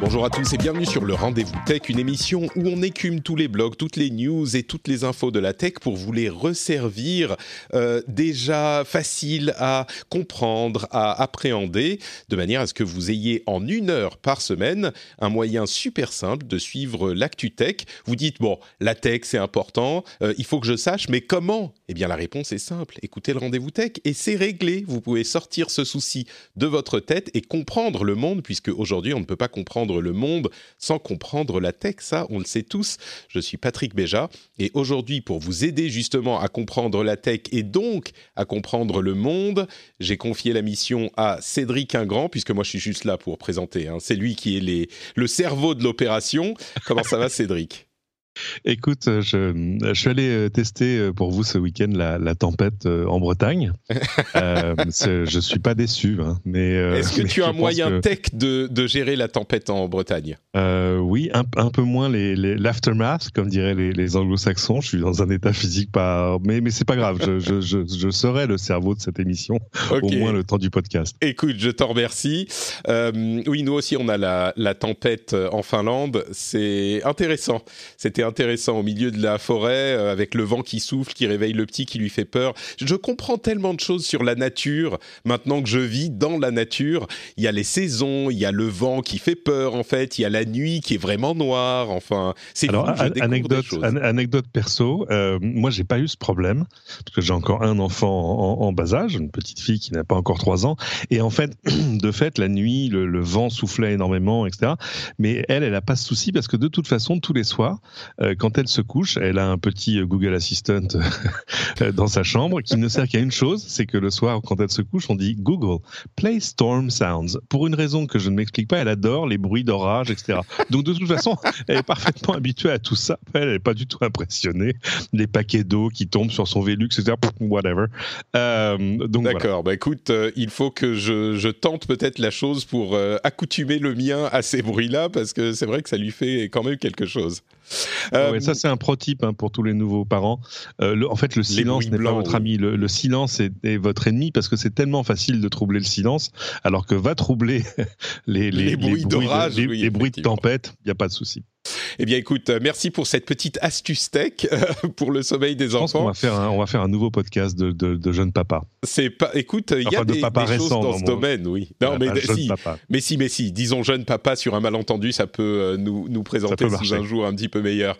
Bonjour à tous et bienvenue sur le Rendez-vous Tech, une émission où on écume tous les blogs, toutes les news et toutes les infos de la tech pour vous les resservir euh, déjà faciles à comprendre, à appréhender, de manière à ce que vous ayez en une heure par semaine un moyen super simple de suivre l'actu tech. Vous dites, bon, la tech c'est important, euh, il faut que je sache, mais comment? Eh bien la réponse est simple, écoutez le Rendez-vous Tech et c'est réglé. Vous pouvez sortir ce souci de votre tête et comprendre le monde, puisque aujourd'hui on ne peut pas comprendre le monde sans comprendre la tech, ça on le sait tous. Je suis Patrick Béja et aujourd'hui pour vous aider justement à comprendre la tech et donc à comprendre le monde, j'ai confié la mission à Cédric Ingrand, puisque moi je suis juste là pour présenter, hein. c'est lui qui est le cerveau de l'opération. Comment ça va Cédric? Écoute, je, je, suis allé euh, tester euh, pour vous ce week-end la, la tempête euh, en Bretagne. euh, je suis pas déçu, hein, mais est-ce que mais tu as un moyen que... tech de, de, gérer la tempête en Bretagne? Euh, Oui, un, un, peu moins les, les l'aftermath, comme diraient les, les, Anglo-Saxons. Je suis dans un état physique pas, mais mais c'est pas grave. Je, je, je, je, serai le cerveau de cette émission okay. au moins le temps du podcast. Écoute, je t'en remercie. oui, nous aussi on a la, la tempête en Finlande. C'est intéressant. C'était intéressant au milieu de la forêt euh, avec le vent qui souffle, qui réveille le petit, qui lui fait peur. Je comprends tellement de choses sur la nature maintenant que je vis dans la nature. Il y a les saisons, il y a le vent qui fait peur en fait, il y a la nuit qui est vraiment noire. Enfin, c'est alors fou, an anecdote, an anecdote perso. Euh, moi, j'ai pas eu ce problème parce que j'ai encore un enfant en, en, bas âge, une petite fille qui n'a pas encore trois ans. Et en fait, de fait, la nuit, le, le vent soufflait énormément, etc. Mais elle, elle a pas ce souci parce que de toute façon, tous les soirs, quand elle se couche, elle a un petit Google Assistant dans sa chambre qui ne sert qu'à une chose, c'est que le soir, quand elle se couche, on dit Google, play storm sounds. Pour une raison que je ne m'explique pas, elle adore les bruits d'orage, etc. Donc de toute façon, elle est parfaitement habituée à tout ça. Elle n'est pas du tout impressionnée. Les paquets d'eau qui tombent sur son Velux, etc. Whatever. Euh, D'accord. Voilà. Bah écoute, euh, il faut que je, tente peut-être la chose pour euh, accoutumer le mien à ces bruits-là, parce que c'est vrai que ça lui fait quand même quelque chose. Euh, ouais, ça c'est un pro-type hein, pour tous les nouveaux parents. Euh, le, en fait, le silence n'est pas votre ami. Le, le silence est, est, votre ennemi parce que c'est tellement facile de troubler le silence, alors que va troubler les, les, les bruits d'orage, les, oui, les bruits de tempête, il n'y a pas de souci. Eh bien, écoute, merci pour cette petite astuce tech pour le sommeil des Je pense enfants. On va faire un, on va faire un nouveau podcast de, de, de jeunes papas. C'est pas, écoute, il y a des, papa des choses dans, dans ce domaine, oui. Non, mais si, papa. mais si, mais si. Disons jeune papa sur un malentendu, ça peut euh, nous, nous présenter sous un jour un petit peu meilleur.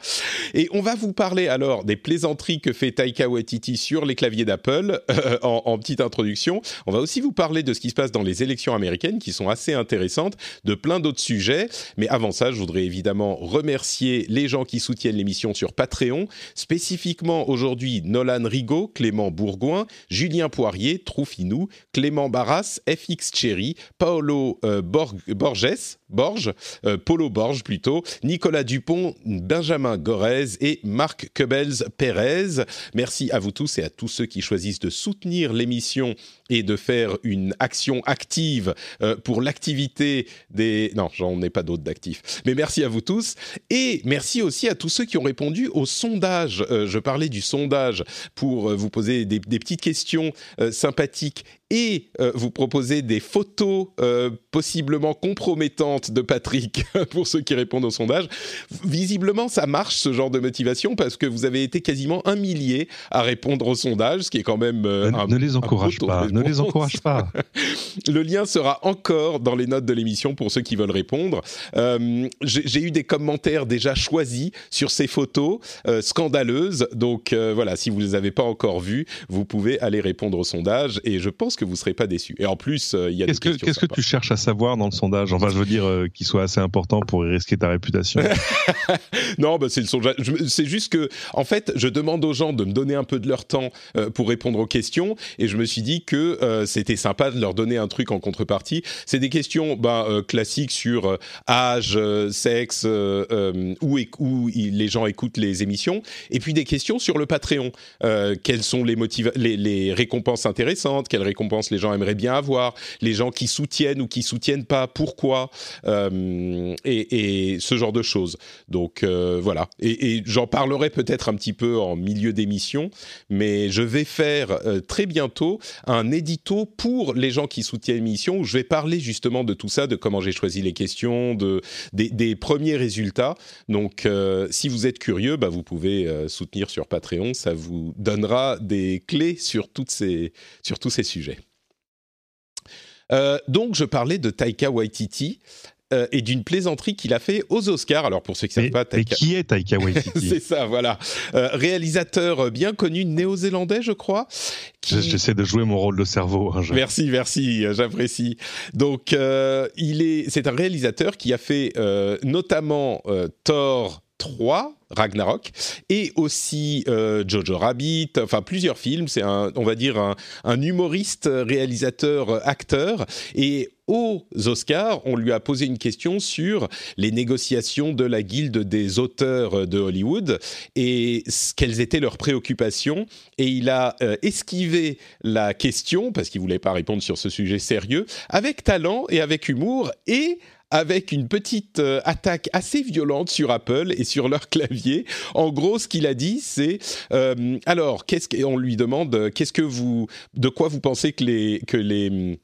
Et on va vous parler alors des plaisanteries que fait Taika Waititi sur les claviers d'Apple euh, en, en petite introduction. On va aussi vous parler de ce qui se passe dans les élections américaines, qui sont assez intéressantes, de plein d'autres sujets. Mais avant ça, je voudrais évidemment remercier les gens qui soutiennent l'émission sur Patreon, spécifiquement aujourd'hui Nolan Rigaud, Clément Bourgoin, Julien Poirier, Troufinou, Clément Barras, FX Cherry, Paolo euh, Borg Borges, Borges, euh, Borges plutôt, Nicolas Dupont, Benjamin Gorez et Marc Quebels Pérez. Merci à vous tous et à tous ceux qui choisissent de soutenir l'émission et de faire une action active euh, pour l'activité des... Non, j'en ai pas d'autres d'actifs. Mais merci à vous tous. Et merci aussi à tous ceux qui ont répondu au sondage. Euh, je parlais du sondage pour euh, vous poser des, petites questions sympathiques et vous proposer des photos possiblement compromettantes de Patrick pour ceux qui répondent au sondage. Visiblement, ça marche ce genre de motivation parce que vous avez été quasiment un millier à répondre au sondage, ce qui est quand même un, ne les encourage pas. Ne les encourage pas. Le lien sera encore dans les notes de l'émission pour ceux qui veulent répondre. Euh, j'ai eu des commentaires déjà choisis sur ces photos euh, scandaleuses. Donc euh, voilà, si vous ne les avez pas encore vues, vous pouvez aller répondre au sondage et je pense que vous ne serez pas déçus. Et en plus, il y a Qu'est-ce que, qu'est-ce que tu cherches à savoir dans le sondage? Enfin, je veux dire, qu'il soit assez important pour risquer ta réputation. non, bah, c'est le sondage. C'est juste que, en fait, je demande aux gens de me donner un peu de leur temps pour répondre aux questions et je me suis dit que c'était sympa de leur donner un truc en contrepartie. C'est des questions bah, euh, classiques sur euh, âge, euh, sexe, où, où les gens écoutent les émissions, et puis des questions sur le Patreon. quelles sont les, les, les, récompenses intéressantes? Quelles récompenses les gens aimeraient bien avoir Les gens qui soutiennent ou qui soutiennent pas Pourquoi et, et, ce genre de choses. Donc voilà. Et, j'en parlerai peut-être un petit peu en milieu d'émission, mais je vais faire très bientôt un édito pour les gens qui soutiennent l'émission où je vais parler justement de tout ça, de comment j'ai choisi les questions, de, des, premiers résultats. Donc, euh, si vous êtes curieux, bah, vous pouvez euh, soutenir sur Patreon. Ça vous donnera des clés sur, toutes ces, sur tous ces sujets. Euh, donc, je parlais de Taika Waititi. Euh, et d'une plaisanterie qu'il a fait aux Oscars. Alors pour ceux qui ne savent pas, Taika... qui est Taika Waititi C'est ça, voilà. Euh, réalisateur bien connu néo-zélandais, je crois. J'essaie de jouer mon rôle de cerveau. Hein, merci, merci, j'apprécie. Donc euh, il est, c'est un réalisateur qui a fait notamment Thor 3, Ragnarok, et aussi euh, Jojo Rabbit, enfin plusieurs films. C'est un, on va dire un, humoriste, réalisateur, acteur, et aux Oscars, on lui a posé une question sur les négociations de la guilde des auteurs de Hollywood et quelles étaient leurs préoccupations. Et il a euh, esquivé la question, parce qu'il voulait pas répondre sur ce sujet sérieux, avec talent et avec humour, et avec une petite euh, attaque assez violente sur Apple et sur leur clavier. En gros, ce qu'il a dit, c'est euh, alors, qu'est-ce qu'on lui demande Qu'est-ce que vous, de quoi vous pensez que les que les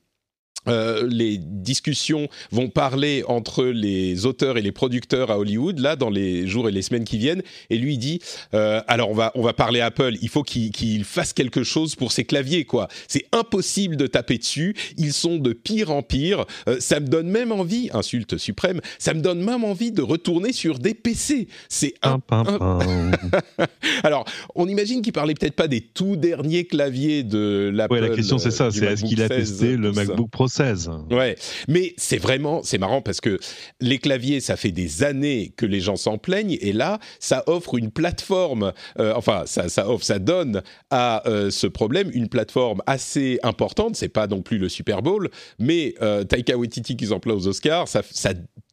euh, les discussions vont parler entre les auteurs et les producteurs à Hollywood là dans les jours et les semaines qui viennent et lui dit euh, alors on va on va parler Apple il faut qu'il fasse quelque chose pour ses claviers quoi. C'est impossible de taper dessus ils sont de pire en pire euh, ça me donne même envie insulte suprême ça me donne même envie de retourner sur des PC c'est un, alors on imagine qu'il parlait peut-être pas des tout derniers claviers de l'Apple ouais, la question c'est ça c'est est-ce qu'il a testé le MacBook Pro 16. Ouais, mais c'est vraiment, c'est marrant parce que les claviers, ça fait des années que les gens s'en plaignent et là, ça offre une plateforme, euh, enfin, ça, offre, ça donne à euh, ce problème une plateforme assez importante. C'est pas non plus le Super Bowl, mais euh, Taika Waititi qui s'emploie aux Oscars, ça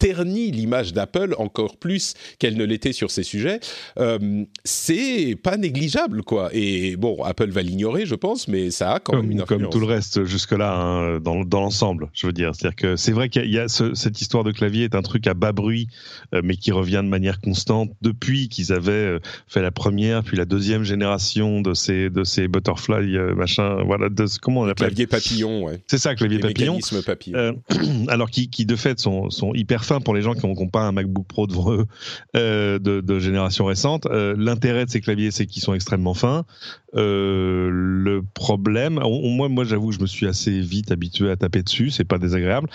ternit l'image d'Apple encore plus qu'elle ne l'était sur ces sujets. c'est pas négligeable, quoi. Et bon, Apple va l'ignorer, je pense, mais ça a quand même une influence. Comme tout le reste jusque-là, hein, dans, dans ensemble, je veux dire. C'est-à-dire que c'est vrai qu'il y a, cette histoire de clavier est un truc à bas bruit, euh, mais qui revient de manière constante depuis qu'ils avaient euh, fait la première, puis la deuxième génération de ces de ces butterfly euh, machin, voilà, de, comment on appelle Clavier papillon, ouais. C'est ça, clavier papillon. papillon. alors qui, qui de fait sont, sont hyper pour les gens qui n'ont pas un MacBook Pro eux de, de génération récente. L'intérêt de ces claviers, c'est qu'ils sont extrêmement fins. Le problème, moi, moi, j'avoue, je me suis assez vite habitué à taper dessus, c'est pas désagréable.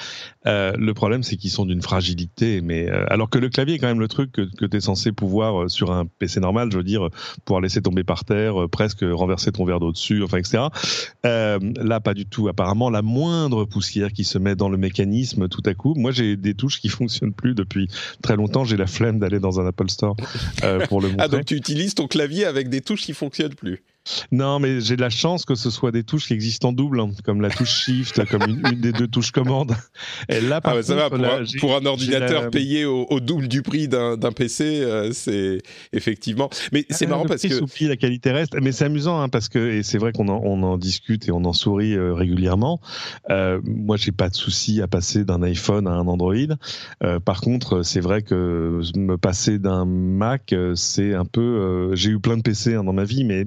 Euh, le problème, c'est qu'ils sont d'une fragilité, mais euh, alors que le clavier est quand même le truc que, que tu es censé pouvoir euh, sur un PC normal, je veux dire, pouvoir laisser tomber par terre, presque renverser ton verre d'eau dessus, enfin etc. là, pas du tout. Apparemment, la moindre poussière qui se met dans le mécanisme, tout à coup, moi j'ai des touches qui fonctionnent plus depuis très longtemps. J'ai la flemme d'aller dans un Apple Store pour le montrer. Ah donc tu utilises ton clavier avec des touches qui fonctionnent plus non, mais j'ai de la chance que ce soit des touches qui existent en double, hein, comme la touche Shift, comme une, des deux touches commande. Et là, par ah ça va, pour, un, ordinateur payé au, double du prix d'un PC, euh, c'est effectivement. Mais c'est marrant parce que. La qualité reste. Mais c'est amusant hein, parce que, et c'est vrai qu'on en, on en, discute et on en sourit euh, régulièrement. Euh, moi, j'ai pas de souci à passer d'un iPhone à un Android. Euh, par contre, c'est vrai que me passer d'un Mac, c'est un peu. j'ai eu plein de PC hein, dans ma vie, mais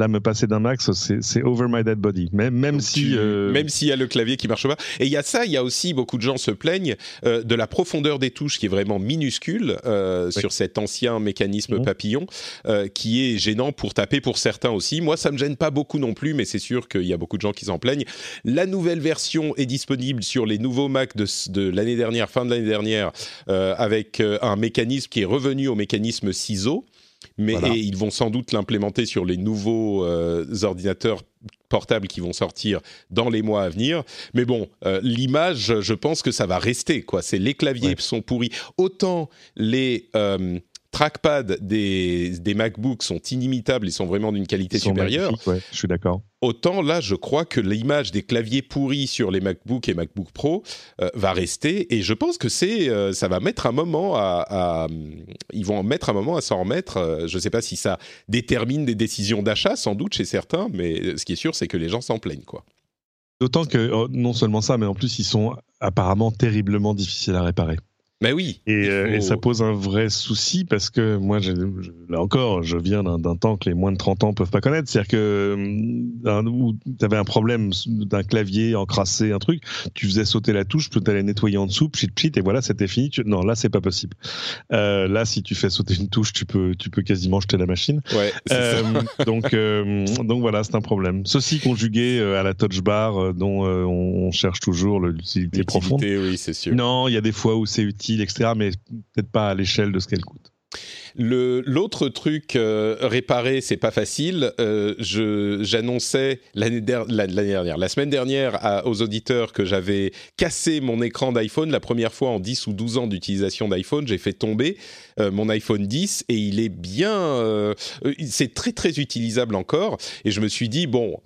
Là, me passer d'un Mac, c'est over my dead body. Même, même si. Euh, même s'il y a le clavier qui marche pas. Et il y a ça, il y a aussi beaucoup de gens se plaignent euh, de la profondeur des touches qui est vraiment minuscule euh, sur cet ancien mécanisme mhm. papillon qui est gênant pour taper pour certains aussi. Moi, ça me gêne pas beaucoup non plus, mais c'est sûr qu'il y a beaucoup de gens qui s'en plaignent. La nouvelle version est disponible sur les nouveaux Mac de, de l'année dernière, fin de l'année dernière, avec un mécanisme qui est revenu au mécanisme ciseau mais ils vont sans doute l'implémenter sur les nouveaux euh, ordinateurs portables qui vont sortir dans les mois à venir. Mais bon, euh, l'image, je pense que ça va rester. Quoi. C'est les claviers sont pourris. Autant les euh, trackpad des, des MacBooks sont inimitables et sont vraiment d'une qualité supérieure. Ouais, je suis d'accord. Autant là, je crois que l'image des claviers pourris sur les MacBooks et MacBook Pro euh, va rester. Et je pense que c'est, euh, ça va mettre un moment à, ils vont mettre un moment à s'en remettre. Euh, je ne sais pas si ça détermine des décisions d'achat, sans doute chez certains, mais ce qui est sûr, c'est que les gens s'en plaignent, quoi. D'autant que oh, non seulement ça, mais en plus ils sont apparemment terriblement difficiles à réparer. Mais oui. Euh, et, ça pose un vrai souci parce que moi, là encore, je viens d'un temps que les moins de 30 ans peuvent pas connaître. C'est-à-dire que euh, tu avais un problème d'un clavier encrassé, un truc, tu faisais sauter la touche, tu allais nettoyer en dessous, pchit pchit, et voilà, c'était fini. Non, là, c'est pas possible. Euh, là, si tu fais sauter une touche, tu peux, tu peux quasiment jeter la machine. Ouais, euh, donc, euh, donc voilà, c'est un problème. Ceci conjugué à la touch bar dont on cherche toujours l'utilité profonde. Oui, c'est sûr. Non, il y a des fois où c'est utile etc. Mais peut-être pas à l'échelle de ce qu'elle coûte. L'autre truc euh, réparé, c'est pas facile. Euh, J'annonçais l'année dernière, la semaine dernière aux auditeurs que j'avais cassé mon écran d'iPhone la première fois en 10 ou 12 ans d'utilisation d'iPhone. J'ai fait tomber euh, mon iPhone 10 et il est bien, euh, c'est très très utilisable encore. Et je me suis dit bon,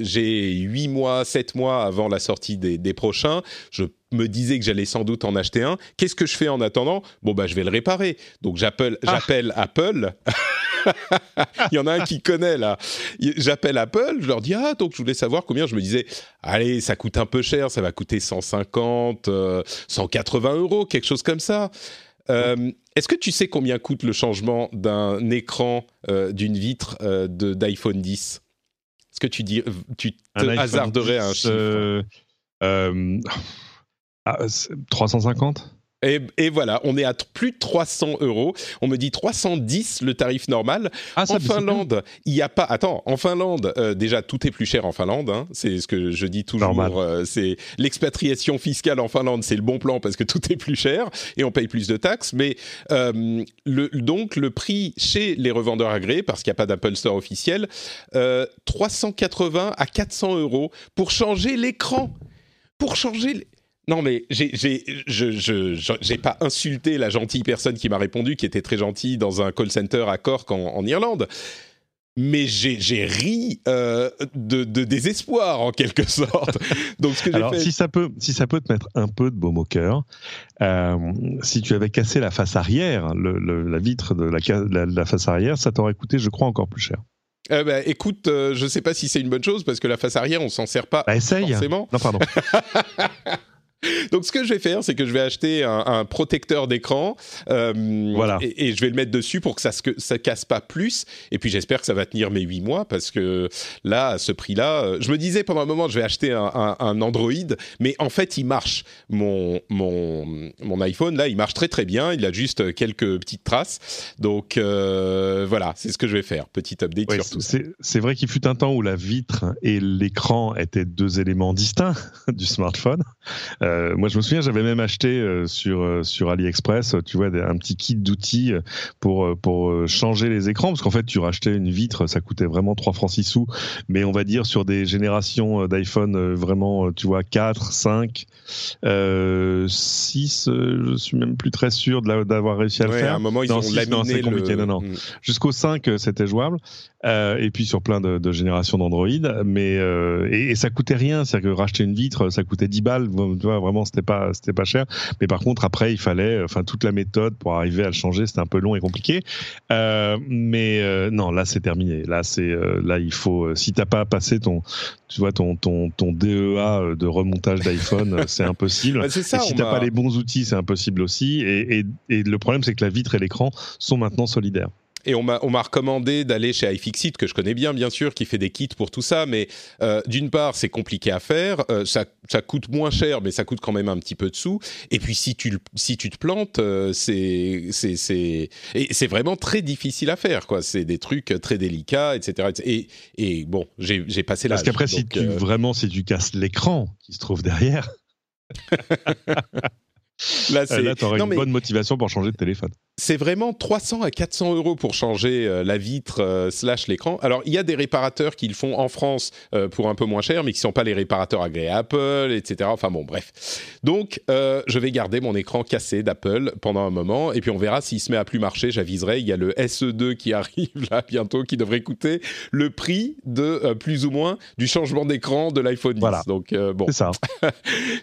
j'ai 8 mois, 7 mois avant la sortie des, des prochains, je me disais que j'allais sans doute en acheter un. Qu'est-ce que je fais en attendant? Bon bah je vais le réparer. Donc j'appelle ah. j'appelle Apple. Il y en a un qui connaît là. J'appelle Apple, je leur dis ah donc je voulais savoir combien. Je me disais allez ça coûte un peu cher, ça va coûter 150, 180 euh, euros, quelque chose comme ça. Euh, est-ce que tu sais combien coûte le changement d'un écran euh, d'une vitre d'iPhone 10 Est-ce que tu dis tu te hasarderais un chiffre? 350 ah, et, voilà, on est à plus de 300 euros. On me dit 310 le tarif normal. Ah, en Finlande, il n'y a pas. Attends, en Finlande, euh, déjà tout est plus cher en Finlande. Hein. C'est ce que je dis toujours. Euh, c'est l'expatriation fiscale en Finlande, c'est le bon plan parce que tout est plus cher et on paye plus de taxes. Mais euh, le, donc le prix chez les revendeurs agréés, parce qu'il n'y a pas d'Apple Store officiel, 380 à 400 euros pour changer l'écran. Pour changer. Non, mais j'ai, je, pas insulté la gentille personne qui m'a répondu, qui était très gentille dans un call center à Cork en, Irlande. Mais j'ai, ri euh, de, désespoir en quelque sorte. Donc ce que Alors si ça peut si ça peut te mettre un peu de baume au cœur, euh, si tu avais cassé la face arrière, la vitre de la, la, face arrière, ça t'aurait coûté, je crois, encore plus cher. Eh ben, écoute, euh, je ne sais pas si c'est une bonne chose parce que la face arrière, on s'en sert pas bah, essaye. forcément. Non, pardon. Donc, ce que je vais faire, c'est que je vais acheter un, protecteur d'écran euh, voilà. et, je vais le mettre dessus pour que ça ne ça casse pas plus. Et puis, j'espère que ça va tenir mes 8 mois parce que là, à ce prix-là, euh, je me disais pendant un moment, je vais acheter un, Android, mais en fait, il marche. Mon, mon, mon iPhone, là, il marche très très bien. Il a juste quelques petites traces. Donc, euh, voilà, c'est ce que je vais faire. Petit update sur tout C'est vrai qu'il fut un temps où la vitre et l'écran étaient deux éléments distincts du smartphone. Euh, moi, je me souviens, j'avais même acheté euh, sur euh, sur AliExpress, tu vois, un petit kit d'outils pour pour changer les écrans, parce qu'en fait, tu rachetais une vitre, ça coûtait vraiment 3 francs 6 sous, mais on va dire sur des générations d'iPhone vraiment, tu vois, 4, 5, 6, je suis même plus très sûr d'avoir réussi à le faire. À un moment, ils ont laminé le... Non, non. Mm. Jusqu'au 5, c'était jouable. Et puis sur plein de, générations d'Android, mais et, et, ça coûtait rien, c'est-à-dire que racheter une vitre, ça coûtait 10 balles, tu vois, vraiment c'était pas c'était pas cher. Mais par contre après il fallait enfin toute la méthode pour arriver à le changer c'était un peu long et compliqué. Euh, mais euh, non là c'est terminé. Là c'est euh, là il faut si t'as pas passé ton tu vois ton ton ton DEA de remontage d'iPhone c'est impossible. Bah, ça, et si t'as pas les bons outils c'est impossible aussi. Et, et, et le problème c'est que la vitre et l'écran sont maintenant solidaires et on m'a recommandé d'aller chez iFixit, que je connais bien, bien sûr, qui fait des kits pour tout ça. Mais euh, d'une part, c'est compliqué à faire. Euh, ça, ça, coûte moins cher, mais ça coûte quand même un petit peu de sous. Et puis, si tu, si tu te plantes, euh, c'est c'est vraiment très difficile à faire. quoi. C'est des trucs très délicats, etc. Et, et bon, j'ai passé l'âge. Parce qu'après, si tu, vraiment, si tu casses l'écran qui se trouve derrière... Là, tu aurais une bonne motivation pour changer de téléphone c'est vraiment 300 à 400 euros pour changer euh, la vitre euh, slash l'écran. Alors, il y a des réparateurs qui le font en France euh, pour un peu moins cher, mais qui ne sont pas les réparateurs agréés Apple, etc. Enfin bon, bref. Donc, je vais garder mon écran cassé d'Apple pendant un moment, et puis on verra s'il se met à plus marcher. J'aviserai. Il y a le SE2 qui arrive là bientôt, qui devrait coûter le prix de plus ou moins du changement d'écran de l'iPhone 10. Voilà. Donc, bon. C'est ça.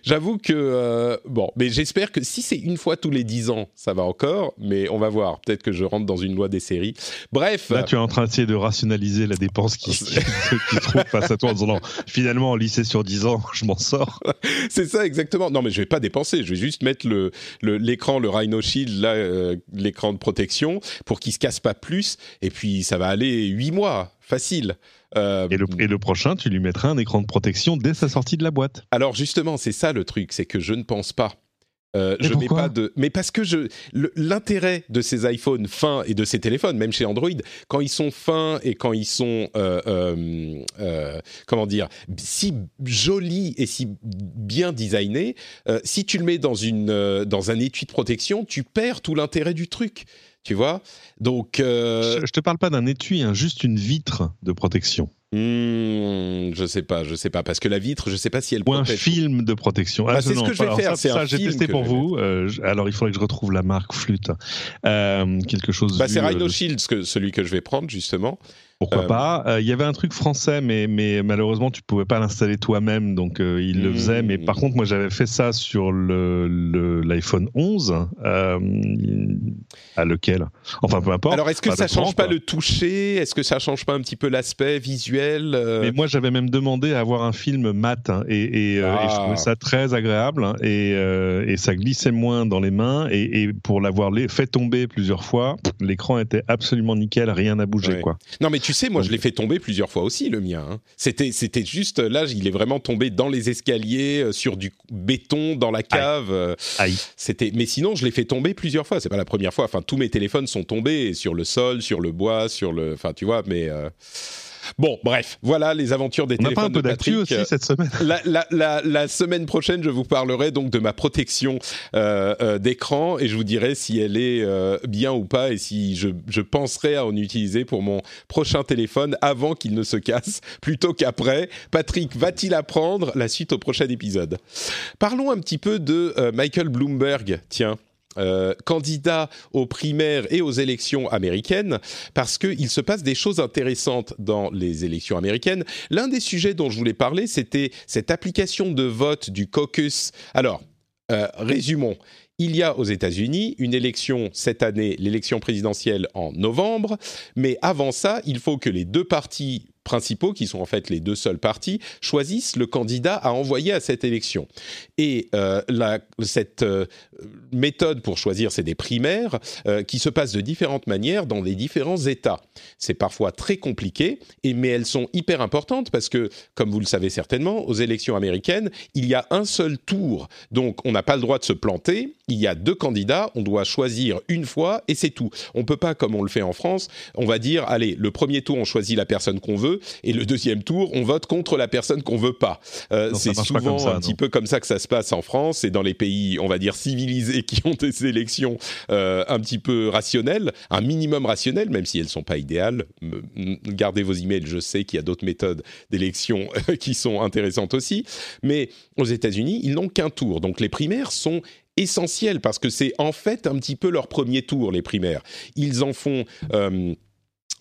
J'avoue que, bon, mais j'espère que si c'est une fois tous les 10 ans, ça va encore, mais on va voir. Peut-être que je rentre dans une loi des séries. Bref. Là, tu es en train d'essayer de rationaliser la dépense qui, qui, qui trouve face à toi en disant finalement, en lycée sur 10 ans, je m'en sors. C'est ça, exactement. Non, mais je vais pas dépenser. Je vais juste mettre le, l'écran, le, Rhino Shield, là, euh, l'écran de protection, pour qu'il se casse pas plus. Et puis, ça va aller 8 mois. Facile. Euh, et, le, et, le, prochain, tu lui mettras un écran de protection dès sa sortie de la boîte. Alors justement, c'est ça le truc, c'est que je ne pense pas euh, je mets pas de. Mais parce que je l'intérêt de ces iPhones fins et de ces téléphones, même chez Android, quand ils sont fins et quand ils sont euh, euh, comment dire si jolis et si bien designés, si tu le mets dans une dans un étui de protection, tu perds tout l'intérêt du truc. Tu vois? Donc. Je, je te parle pas d'un étui, hein, juste une vitre de protection. Hmm, je sais pas, je sais pas, parce que la vitre, je sais pas si elle. Ou un film de protection. Bah, ah, c'est ce que je vais faire. Ça, j'ai testé pour vous. Euh, alors, il faudrait que je retrouve la marque flûte. Euh, quelque chose. Bah, c'est Rhino Shield, celui que je vais prendre justement. Pourquoi euh, pas euh, Il y avait un truc français, mais, mais malheureusement, tu pouvais pas l'installer toi-même, donc euh, il le faisait. Mais par hmm. contre, moi, j'avais fait ça sur l'iPhone le, 11. à lequel? Enfin, peu importe. Alors, est-ce que ça change pas le toucher? Est-ce que ça change pas un petit peu l'aspect visuel Mais moi, j'avais même demandé à avoir un film mat, hein, et, et, je trouvais ah. ça très agréable, hein, et, et, ça glissait moins dans les mains. Et, pour l'avoir fait tomber plusieurs fois, l'écran était absolument nickel, rien n'a bougé, quoi. Non, mais tu sais, moi, je l'ai fait tomber plusieurs fois aussi, le mien. Hein. C'était, c'était juste, là, il est vraiment tombé dans les escaliers, euh, sur du béton, dans la cave. Euh, Aïe. C'était, mais sinon, je l'ai fait tomber plusieurs fois. C'est pas la première fois. Enfin, tous mes téléphones sont tombés sur le sol, sur le bois, sur le. Enfin, tu vois, mais. Euh, Bon, bref, voilà les aventures des On téléphones pas un peu Patrick. aussi cette semaine. La, semaine prochaine, je vous parlerai donc de ma protection euh, euh, d'écran et je vous dirai si elle est euh, bien ou pas et si je, je, penserai à en utiliser pour mon prochain téléphone avant qu'il ne se casse plutôt qu'après. Patrick va-t-il apprendre la suite au prochain épisode? Parlons un petit peu de Michael Bloomberg. Tiens. Euh, candidat aux primaires et aux élections américaines, parce qu'il se passe des choses intéressantes dans les élections américaines. L'un des sujets dont je voulais parler, c'était cette application de vote du caucus. Alors, euh, résumons. Il y a aux États-Unis une élection cette année, l'élection présidentielle en novembre, mais avant ça, il faut que les deux partis principaux, qui sont en fait les deux seuls partis, choisissent le candidat à envoyer à cette élection. Et euh, cette euh, méthode pour choisir, c'est des primaires euh, qui se passent de différentes manières dans les différents États. C'est parfois très compliqué, mais elles sont hyper importantes parce que, comme vous le savez certainement, aux élections américaines, il y a un seul tour. Donc on n'a pas le droit de se planter. Il y a deux candidats, on doit choisir une fois et c'est tout. On peut pas, comme on le fait en France, on va dire, allez, le premier tour, on choisit la personne qu'on veut et le deuxième tour, on vote contre la personne qu'on veut pas. Euh, c'est souvent un petit peu comme ça que ça se passe en France et dans les pays, on va dire civilisés, qui ont des élections euh, un petit peu rationnelles, un minimum rationnel, même si elles sont pas idéales. Gardez vos emails, je sais qu'il y a d'autres méthodes d'élection qui sont intéressantes aussi, mais aux États-Unis, ils n'ont qu'un tour, donc les primaires sont essentielles parce que c'est en fait un petit peu leur premier tour, les primaires. Ils en font euh,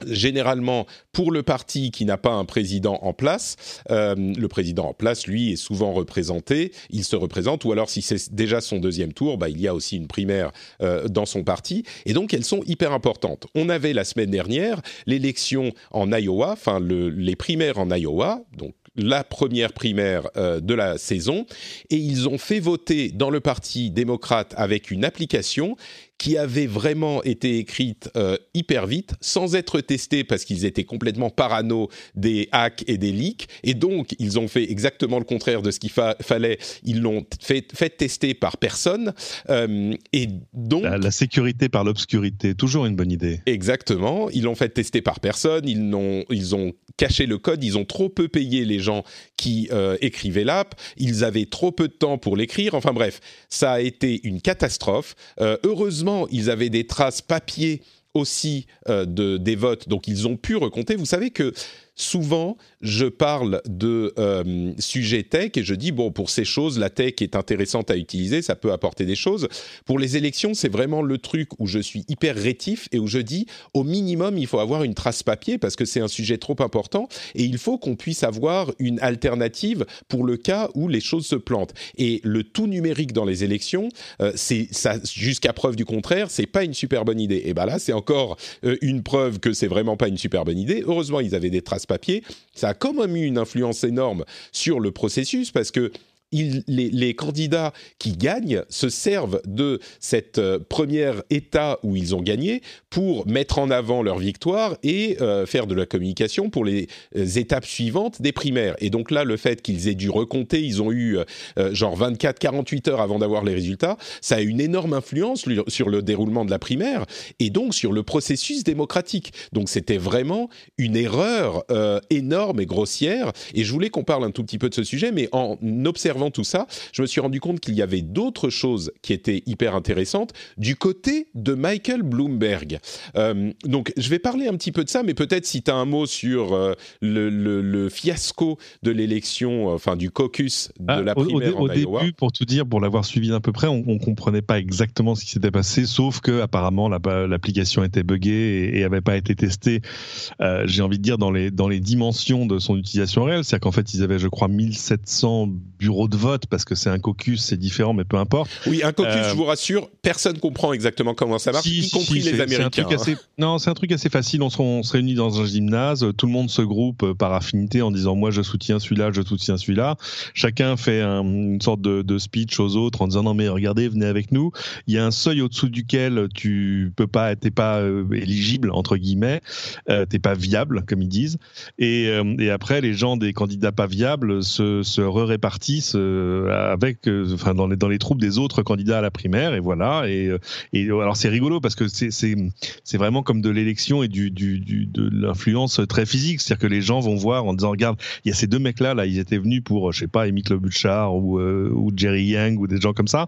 généralement pour le parti qui n'a pas un président en place, euh, le président en place, lui, est souvent représenté, il se représente, ou alors si c'est déjà son deuxième tour, bah, il y a aussi une primaire euh, dans son parti, et donc elles sont hyper importantes. On avait la semaine dernière l'élection en Iowa, enfin le, les primaires en Iowa, donc la première primaire euh, de la saison, et ils ont fait voter dans le parti démocrate avec une application qui avaient vraiment été écrites euh, hyper vite, sans être testées parce qu'ils étaient complètement parano des hacks et des leaks. Et donc, ils ont fait exactement le contraire de ce qu'il fallait. Ils l'ont fait, fait, tester par personne. Euh, et donc... La, sécurité par l'obscurité, toujours une bonne idée. Exactement. Ils l'ont fait tester par personne. Ils ont, ils ont caché le code. Ils ont trop peu payé les gens qui euh, écrivaient l'app. Ils avaient trop peu de temps pour l'écrire. Enfin bref, ça a été une catastrophe. Euh, ils avaient des traces papier aussi euh, de, des votes, donc ils ont pu recompter. Vous savez que souvent, je parle de euh, sujets tech et je dis, bon, pour ces choses, la tech est intéressante à utiliser, ça peut apporter des choses. Pour les élections, c'est vraiment le truc où je suis hyper rétif et où je dis, au minimum, il faut avoir une trace papier parce que c'est un sujet trop important et il faut qu'on puisse avoir une alternative pour le cas où les choses se plantent. Et le tout numérique dans les élections, euh, c'est jusqu'à preuve du contraire, c'est pas une super bonne idée. Et ben là, c'est encore euh, une preuve que c'est vraiment pas une super bonne idée. Heureusement, ils avaient des traces papier, ça a quand même eu une influence énorme sur le processus parce que les, candidats qui gagnent se servent de cette euh, première état où ils ont gagné pour mettre en avant leur victoire et euh, faire de la communication pour les euh, étapes suivantes des primaires. Et donc là, le fait qu'ils aient dû recompter, ils ont eu genre 24-48 heures avant d'avoir les résultats, ça a une énorme influence sur le déroulement de la primaire et donc sur le processus démocratique. Donc c'était vraiment une erreur énorme et grossière. Et je voulais qu'on parle un tout petit peu de ce sujet, mais en observant tout ça, je me suis rendu compte qu'il y avait d'autres choses qui étaient hyper intéressantes du côté de Michael Bloomberg. Euh, donc, je vais parler un petit peu de ça, mais peut-être si tu as un mot sur euh, le, fiasco de l'élection, enfin du caucus de ah, la primaire au, au début, pour tout dire, pour l'avoir suivi d'un peu près, on, ne comprenait pas exactement ce qui s'était passé, sauf que apparemment l'application était buggée et, n'avait pas été testée. Euh, j'ai envie de dire dans les dans les dimensions de son utilisation réelle, c'est-à-dire qu'en fait ils avaient, je crois, 1700 bureaux de vote parce que c'est un caucus, c'est différent, mais peu importe. Oui, un caucus, je euh, vous rassure, personne comprend exactement comment ça marche, y compris les Américains. Hein. non, c'est un truc assez facile. On se, réunit dans un gymnase, tout le monde se groupe euh, par affinité en disant moi je soutiens celui-là, je soutiens celui-là. Chacun fait une sorte de, speech aux autres en disant non mais regardez, venez avec nous. Il y a un seuil au-dessous duquel tu peux pas, t'es pas euh, éligible entre guillemets, euh, t'es pas viable comme ils disent. Et, et, après les gens des candidats pas viables se, se répartissent euh, avec, euh, enfin dans les dans les troupes des autres candidats à la primaire et voilà. Et, euh, et alors c'est rigolo parce que c'est vraiment comme de l'élection et du, du, du de l'influence très physique, c'est-à-dire que les gens vont voir en disant regarde il y a ces deux mecs là ils étaient venus pour je sais pas Amy Klobuchar ou ou Jerry Yang ou des gens comme ça,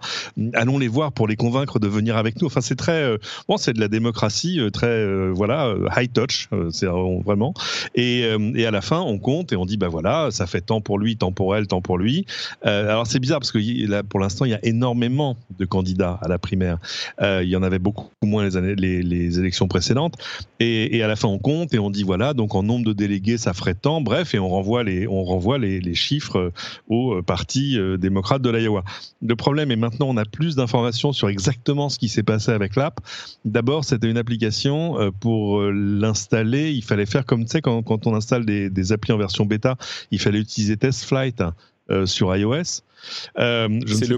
allons les voir pour les convaincre de venir avec nous. Enfin c'est très bon c'est de la démocratie très voilà high touch c'est vraiment. Et et à la fin on compte et on dit bah voilà ça fait tant pour lui tant pour elle tant pour lui euh, alors c'est bizarre parce que là, pour l'instant, il y a énormément de candidats à la primaire. Euh, il y en avait beaucoup moins les, années, les, élections précédentes. Et, à la fin, on compte et on dit voilà, donc en nombre de délégués, ça ferait tant. Bref, et on renvoie les, on renvoie les, chiffres au parti euh, démocrate de l'Iowa. Le problème est maintenant, on a plus d'informations sur exactement ce qui s'est passé avec l'app. D'abord, c'était une application pour l'installer. Il fallait faire comme tu sais quand, quand on installe des, des applis en version bêta, il fallait utiliser TestFlight euh, sur iOS. Euh, c'est le,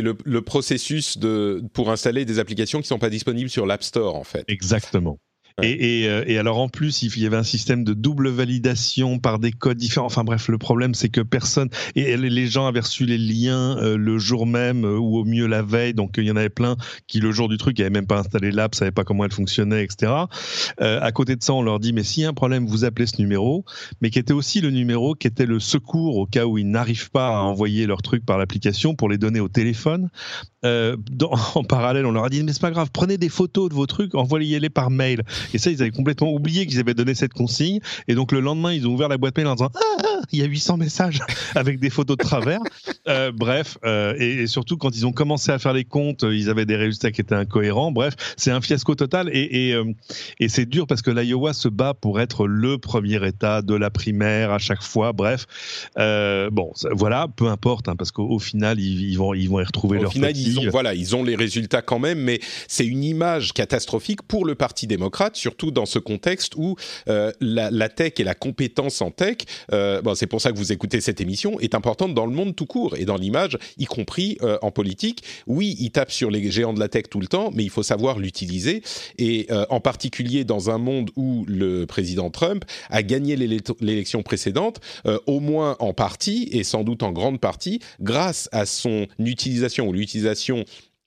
le, le, processus de pour installer des applications qui sont pas disponibles sur l'App Store en fait. Exactement. Et, euh, et, alors en plus, il y avait un système de double validation par des codes différents. Enfin bref, le problème c'est que personne et les gens avaient reçu les liens euh, le jour même euh, ou au mieux la veille. Donc il y en avait plein qui le jour du truc n'avaient même pas installé l'app, savaient pas comment elle fonctionnait, etc. Euh, à côté de ça, on leur dit mais s'il y a un problème, vous appelez ce numéro, mais qui était aussi le numéro qui était le secours au cas où ils n'arrivent pas à envoyer leur truc par l'application pour les donner au téléphone. Euh, dans, en parallèle, on leur a dit mais c'est pas grave, prenez des photos de vos trucs, envoyez-les par mail. Et ça, ils avaient complètement oublié qu'ils avaient donné cette consigne. Et donc le lendemain, ils ont ouvert la boîte mail en disant ah, ah il y a 800 messages avec des photos de travers. euh, bref, euh, et, et, surtout quand ils ont commencé à faire les comptes, ils avaient des résultats qui étaient incohérents. Bref, c'est un fiasco total. Et, et, et c'est dur parce que l'Iowa se bat pour être le premier État de la primaire à chaque fois. Bref, bon, voilà, peu importe, hein, parce qu'au final, ils, ils, vont ils vont y retrouver leur final, ils ont, voilà, ils ont les résultats quand même, mais c'est une image catastrophique pour le Parti démocrate, surtout dans ce contexte où euh, la, la, tech et la compétence en tech, euh, bon, c'est pour ça que vous écoutez cette émission, est importante dans le monde tout court et dans l'image, y compris euh, en politique. Oui, il tape sur les géants de la tech tout le temps, mais il faut savoir l'utiliser. Et en particulier dans un monde où le président Trump a gagné l'élection précédente, au moins en partie et sans doute en grande partie, grâce à son utilisation ou l'utilisation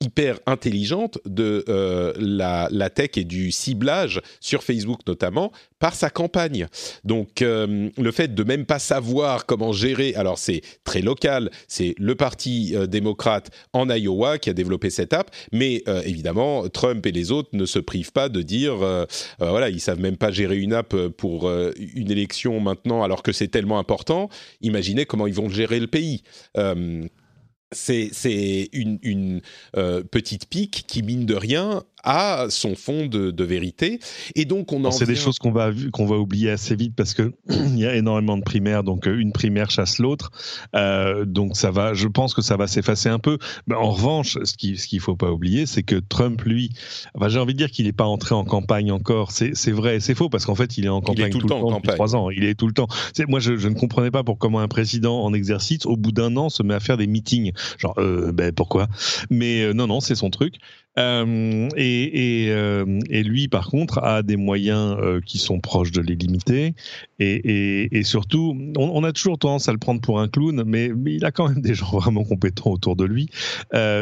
hyper intelligente de euh, la, tech et du ciblage sur Facebook notamment par sa campagne. Donc euh, le fait de même pas savoir comment gérer, alors c'est très local, c'est le parti euh, démocrate en Iowa qui a développé cette app, mais évidemment Trump et les autres ne se privent pas de dire voilà ils savent même pas gérer une app pour une élection maintenant alors que c'est tellement important. Imaginez comment ils vont gérer le pays c'est une, une euh, petite pique qui, mine de rien, a son fond de, de vérité. Et donc, on en C'est des choses qu'on va, qu'on va oublier assez vite parce qu'il y a énormément de primaires, donc euh, une primaire chasse l'autre. Euh, donc, ça va, je pense que ça va s'effacer un peu. Mais en revanche, ce qu'il ce qu'il faut pas oublier, c'est que Trump, lui, enfin, j'ai envie de dire qu'il n'est pas entré en campagne encore. C'est vrai c'est faux parce qu'en fait, il est en campagne tout, le temps, depuis trois ans. Il est tout le temps. Moi, je, je, ne comprenais pas pour comment un président en exercice, au bout d'un an, se met à faire des meetings. Genre, euh, ben pourquoi? Mais euh, non, non, c'est son truc. Euh, euh, et, lui, par contre, a des moyens euh, qui sont proches de l'illimité. Et, et, surtout, on, a toujours tendance à le prendre pour un clown, mais, il a quand même des gens vraiment compétents autour de lui,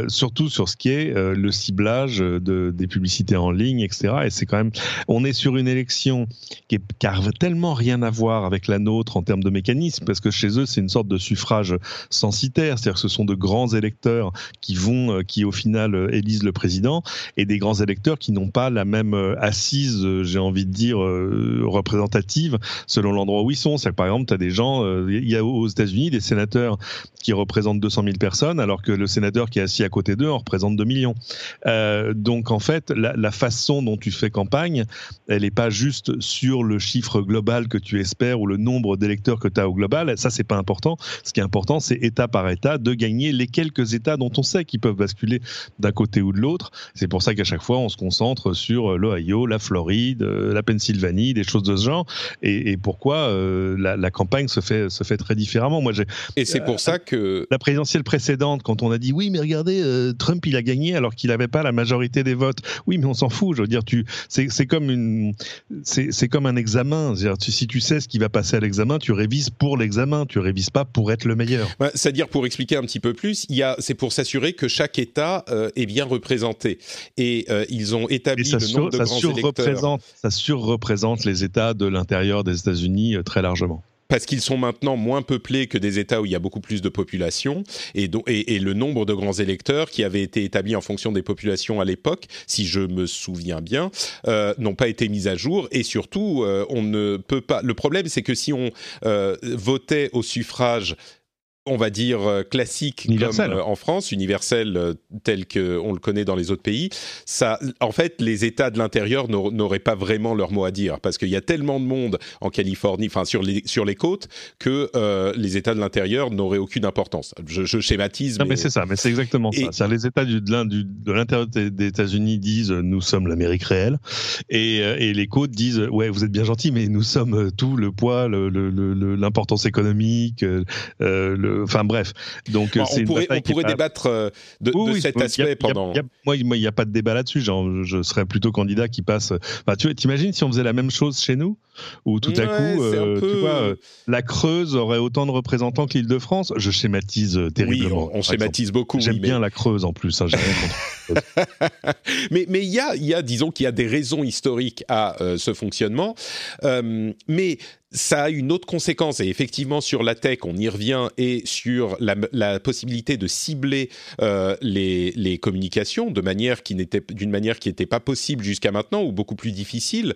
surtout sur ce qui est le ciblage de, des publicités en ligne, etc. Et c'est quand même, on est sur une élection qui, est, qui a tellement rien à voir avec la nôtre en termes de mécanisme, parce que chez eux, c'est une sorte de suffrage censitaire, c'est-à-dire que ce sont de grands électeurs qui vont, qui au final élisent le président et des grands électeurs qui n'ont pas la même euh, assise, euh, j'ai envie de dire, euh, représentative selon l'endroit où ils sont. Par exemple, tu as des gens, il y a aux États-Unis des sénateurs qui représentent 200 000 personnes, alors que le sénateur qui est assis à côté d'eux en représente 2 millions. Donc en fait, la, la, façon dont tu fais campagne, elle n'est pas juste sur le chiffre global que tu espères ou le nombre d'électeurs que tu as au global. Ça, c'est pas important. Ce qui est important, c'est État par État de gagner les quelques États dont on sait qu'ils peuvent basculer d'un côté ou de l'autre. C'est pour ça qu'à chaque fois, on se concentre sur l'Ohio, la Floride, euh, la Pennsylvanie, des choses de ce genre. Et, et pourquoi euh, la, la, campagne se fait, se fait très différemment. Moi, et c'est pour ça que la présidentielle précédente, quand on a dit oui, mais regardez, euh, Trump il a gagné alors qu'il n'avait pas la majorité des votes. Oui, mais on s'en fout. Je veux dire, tu, c'est comme une, c'est comme un examen. -dire, tu, si tu sais ce qui va passer à l'examen, tu révises pour l'examen. Tu révises pas pour être le meilleur. C'est-à-dire pour expliquer un petit peu plus, il y a, c'est pour s'assurer que chaque État euh, est bien représenté et euh, ils ont établi le nombre de ça grands électeurs. Ça surreprésente les États de l'intérieur des États-Unis euh, très largement parce qu'ils sont maintenant moins peuplés que des États où il y a beaucoup plus de population, et, donc, et, et le nombre de grands électeurs qui avaient été établis en fonction des populations à l'époque, si je me souviens bien, euh, n'ont pas été mis à jour, et surtout, euh, on ne peut pas. Le problème, c'est que si on euh, votait au suffrage on va dire euh, classique universel. comme euh, en France, universel euh, tel que on le connaît dans les autres pays, ça, en fait, les États de l'intérieur n'auraient pas vraiment leur mot à dire parce qu'il y a tellement de monde en Californie, enfin sur les sur les côtes, que euh, les États de l'intérieur n'auraient aucune importance. Je, je schématise. Non, mais, mais c'est ça, mais c'est exactement et... ça. Les États du, de, de l'intérieur des États-Unis disent nous sommes l'Amérique réelle, et, et, les côtes disent ouais vous êtes bien gentils, mais nous sommes tout le poids, l'importance économique, euh, le enfin bref. Donc bon, on pourrait, on pourrait débattre euh, de, oui, de oui, cet aspect y a, pendant. Y a, moi, il n'y a pas de débat là-dessus. Je serais plutôt candidat qui passe. Enfin, tu imagines si on faisait la même chose chez nous, où tout ouais, à coup, euh, peu... tu vois, euh, la Creuse aurait autant de représentants que l'Île-de-France? Je schématise euh, terriblement. Oui, on, on schématise beaucoup. J'aime bien la Creuse en plus. Hein, mais mais il y a, y a, disons qu'il y a des raisons historiques à euh, ce fonctionnement. Euh, mais ça a une autre conséquence, et effectivement sur la tech, on y revient, et sur la, la possibilité de cibler euh, les, les, communications de manière qui n'était d'une manière qui n'était pas possible jusqu'à maintenant ou beaucoup plus difficile.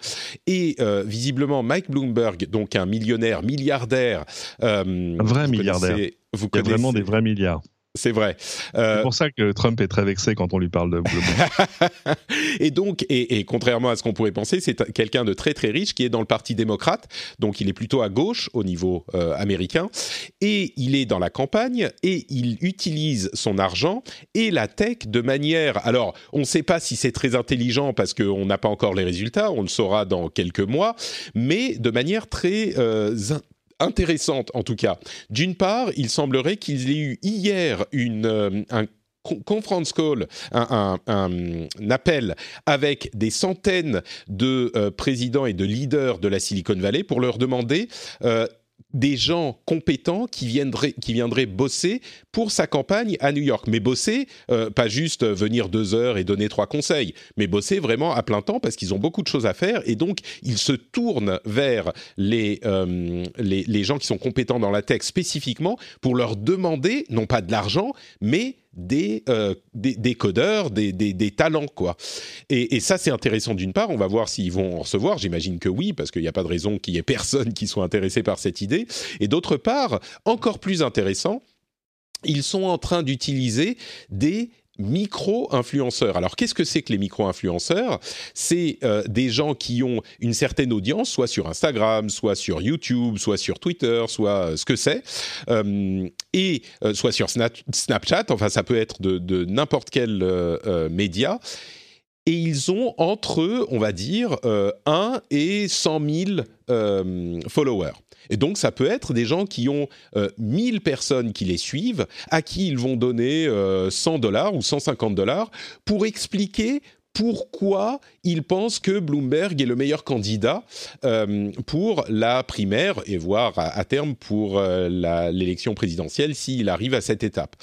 Et euh, visiblement, Mike Bloomberg, donc un millionnaire, milliardaire, euh, un vrai milliardaire. Vous Il y a vraiment des vrais milliards. C'est vrai. Euh... C'est pour ça que Trump est très vexé quand on lui parle de et donc, et, et, contrairement à ce qu'on pourrait penser, c'est quelqu'un de très très riche qui est dans le Parti démocrate, donc il est plutôt à gauche au niveau euh, américain, et il est dans la campagne et il utilise son argent et la tech de manière. Alors, on ne sait pas si c'est très intelligent parce qu'on n'a pas encore les résultats, on le saura dans quelques mois, mais de manière très euh, intéressantes en tout cas. D'une part, il semblerait qu'il y ait eu hier une, un conference call, un, appel avec des centaines de euh, présidents et de leaders de la Silicon Valley pour leur demander euh, des gens compétents qui viendraient, qui viendraient bosser pour sa campagne à New York. Mais bosser, euh, pas juste venir deux heures et donner trois conseils, mais bosser vraiment à plein temps parce qu'ils ont beaucoup de choses à faire et donc ils se tournent vers les, les, les gens qui sont compétents dans la tech spécifiquement pour leur demander, non pas de l'argent, mais euh, des, des, codeurs, des, des, talents, quoi. Et, ça, c'est intéressant d'une part. On va voir s'ils vont en recevoir. J'imagine que oui, parce qu'il n'y a pas de raison qu'il y ait personne qui soit intéressé par cette idée. Et d'autre part, encore plus intéressant, ils sont en train d'utiliser des micro-influenceurs. Alors, qu'est-ce que c'est que les micro-influenceurs? C'est euh, des gens qui ont une certaine audience, soit sur Instagram, soit sur YouTube, soit sur Twitter, soit euh, ce que c'est, euh, et soit sur Snapchat, enfin ça peut être de, n'importe quel média. Et ils ont entre eux, on va dire, 1 et 100 000 followers. Et donc, ça peut être des gens qui ont 1000 euh, personnes qui les suivent, à qui ils vont donner 100 euh, dollars ou 150 dollars pour expliquer pourquoi ils pensent que Bloomberg est le meilleur candidat euh, pour la primaire et voire à, terme pour l'élection présidentielle s'il arrive à cette étape.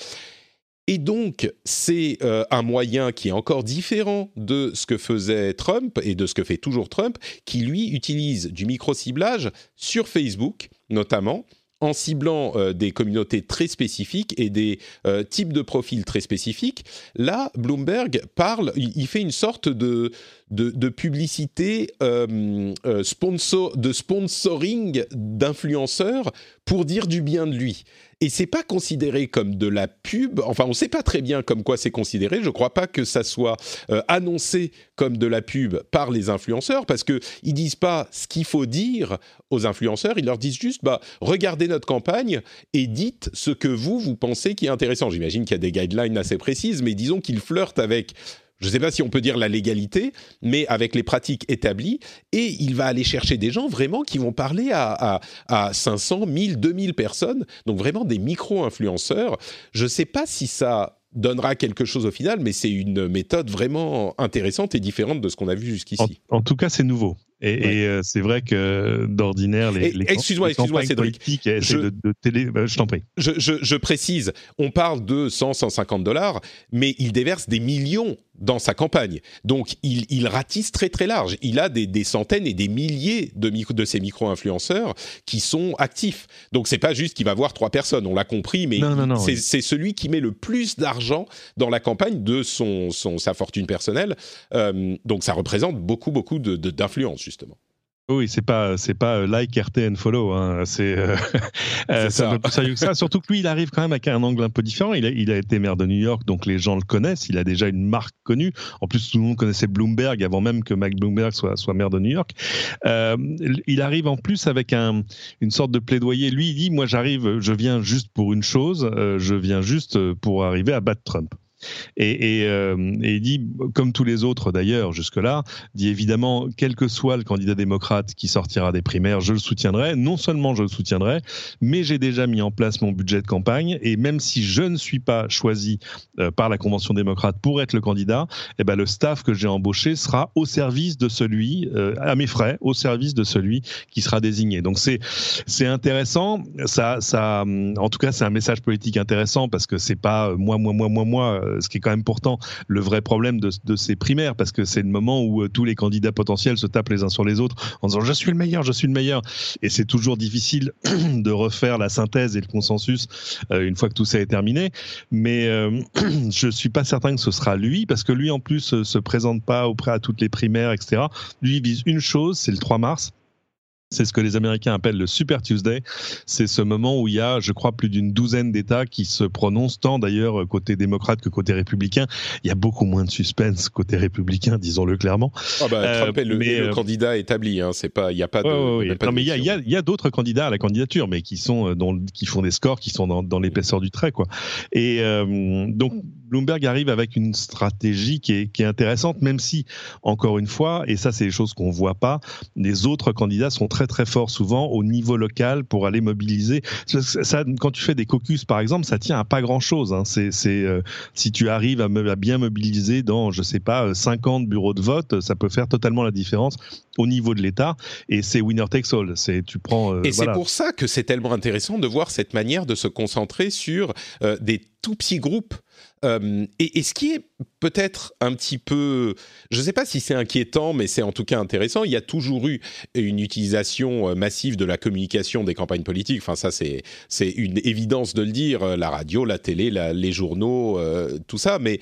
Et donc, c'est euh, un moyen qui est encore différent de ce que faisait Trump et de ce que fait toujours Trump, qui lui utilise du micro-ciblage sur Facebook, notamment, en ciblant euh, des communautés très spécifiques et des euh, types de profils très spécifiques. Là, Bloomberg parle, il, fait une sorte de, de, publicité sponsor, de sponsoring d'influenceurs pour dire du bien de lui et c'est pas considéré comme de la pub. Enfin, on ne sait pas très bien comme quoi c'est considéré. Je ne crois pas que ça soit euh, annoncé comme de la pub par les influenceurs parce que ils disent pas ce qu'il faut dire aux influenceurs. Ils leur disent juste, bah, regardez notre campagne et dites ce que vous vous pensez qui est intéressant. J'imagine qu'il y a des guidelines assez précises, mais disons qu'ils flirtent avec je ne sais pas si on peut dire la légalité, mais avec les pratiques établies, et il va aller chercher des gens vraiment qui vont parler à, à, à 500, 1000, 2000 personnes, donc vraiment des micro-influenceurs. Je ne sais pas si ça donnera quelque chose au final, mais c'est une méthode vraiment intéressante et différente de ce qu'on a vu jusqu'ici. En, tout cas, c'est nouveau. Et, euh, c'est vrai que d'ordinaire, les, les, excuse-moi, excuse-moi, Cédric. Je, de, de télé, bah, je t'en prie. Je, je, je, précise, on parle de 100, 150 dollars, mais il déverse des millions dans sa campagne. Donc, il, il, ratisse très très large. Il a des, des centaines et des milliers de, de ces micro-influenceurs qui sont actifs. Donc, c'est pas juste qu'il va voir trois personnes, on l'a compris, mais c'est celui qui met le plus d'argent dans la campagne de son, son sa fortune personnelle. Euh, donc, ça représente beaucoup beaucoup d'influence, de, justement. Oui, c'est pas c'est pas euh, like, RT follow. Hein. C'est euh, euh ça. plus sérieux que ça. Surtout que lui, il arrive quand même avec un angle un peu différent. Il a, il a été maire de New York, donc les gens le connaissent. Il a déjà une marque connue. En plus, tout le monde connaissait Bloomberg avant même que Mike Bloomberg soit soit maire de New York. Euh, il arrive en plus avec un une sorte de plaidoyer. Lui, il dit moi, j'arrive, je viens juste pour une chose. Euh, je viens juste pour arriver à battre Trump. Et, euh, et, il dit, comme tous les autres d'ailleurs jusque-là, dit évidemment, quel que soit le candidat démocrate qui sortira des primaires, je le soutiendrai. Non seulement je le soutiendrai, mais j'ai déjà mis en place mon budget de campagne. Et même si je ne suis pas choisi euh, par la Convention démocrate pour être le candidat, eh ben, le staff que j'ai embauché sera au service de celui, euh, à mes frais, au service de celui qui sera désigné. Donc c'est c'est intéressant. Ça, ça, en tout cas, c'est un message politique intéressant parce que c'est pas moi, moi, moi, moi, moi ce qui est quand même pourtant le vrai problème de, ces primaires, parce que c'est le moment où euh, tous les candidats potentiels se tapent les uns sur les autres en disant je suis le meilleur, je suis le meilleur. Et c'est toujours difficile de refaire la synthèse et le consensus euh, une fois que tout ça est terminé. Mais euh, je suis pas certain que ce sera lui, parce que lui en plus se présente pas auprès à toutes les primaires, etc. Lui il vise une chose, c'est le 3 mars c'est ce que les Américains appellent le Super Tuesday. C'est ce moment où il y a, je crois, plus d'une douzaine d'États qui se prononcent, tant d'ailleurs côté démocrate que côté républicain. Il y a beaucoup moins de suspense côté républicain, disons-le clairement. Ah bah, Trump est le, mais, le euh, candidat établi. Hein. C'est pas, il n'y a pas de. non, mais il y a, d'autres candidats à la candidature, mais qui sont, euh, dans, qui font des scores qui sont dans, dans l'épaisseur du trait, quoi. Et euh, donc Bloomberg arrive avec une stratégie qui est, qui est intéressante, même si, encore une fois, et ça c'est des choses qu'on voit pas, les autres candidats sont très très très fort souvent au niveau local pour aller mobiliser. Ça, quand tu fais des caucus par exemple, ça tient à pas grand chose. Hein. C'est euh, si tu arrives à, à, bien mobiliser dans je sais pas 50 bureaux de vote, ça peut faire totalement la différence au niveau de l'État. Et c'est winner takes all. C'est tu prends. Euh, et c'est pour ça que c'est tellement intéressant de voir cette manière de se concentrer sur euh, des tout petits groupes. Euh, et, ce qui est peut-être un petit peu, je ne sais pas si c'est inquiétant, mais c'est en tout cas intéressant. Il y a toujours eu une utilisation massive de la communication des campagnes politiques. Enfin, ça, c'est une évidence de le dire. La radio, la télé, les journaux, tout ça. Mais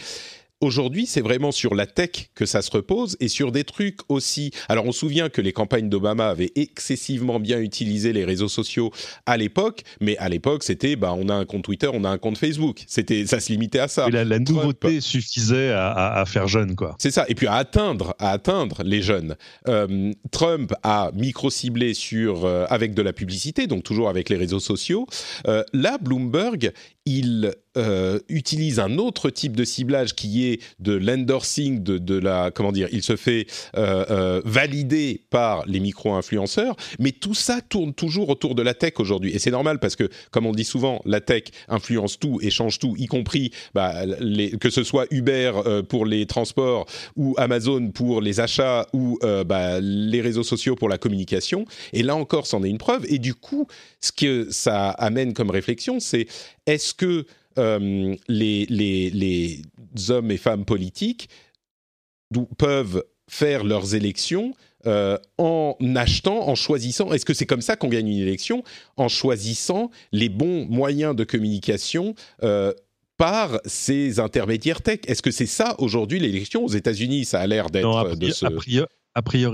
Aujourd'hui, c'est vraiment sur la tech que ça se repose et sur des trucs aussi. Alors, on se souvient que les campagnes d'Obama avaient excessivement bien utilisé les réseaux sociaux à l'époque, mais à l'époque, c'était bah, on a un compte Twitter, on a un compte Facebook. C'était, ça se limitait à ça. Et la, nouveauté suffisait à, faire jeune, quoi. C'est ça. Et puis à atteindre, à atteindre les jeunes. Euh, Trump a micro-ciblé sur euh, avec de la publicité, donc toujours avec les réseaux sociaux. Euh, là, Bloomberg, il euh, utilise un autre type de ciblage qui est de l'endorsing, de, la comment dire, il se fait euh, euh, valider par les micro-influenceurs, mais tout ça tourne toujours autour de la tech aujourd'hui, et c'est normal parce que, comme on dit souvent, la tech influence tout et change tout, y compris bah, que ce soit Uber pour les transports ou Amazon pour les achats ou bah, les réseaux sociaux pour la communication, et là encore, c'en est une preuve, et du coup, ce que ça amène comme réflexion, c'est est-ce que euh, les, les, hommes et femmes politiques peuvent faire leurs élections euh, en achetant, en choisissant, est-ce que c'est comme ça qu'on gagne une élection En choisissant les bons moyens de communication euh, par ces intermédiaires tech? Est-ce que c'est ça aujourd'hui l'élection? Aux États-Unis Ça a l'air d'être de ce... A priori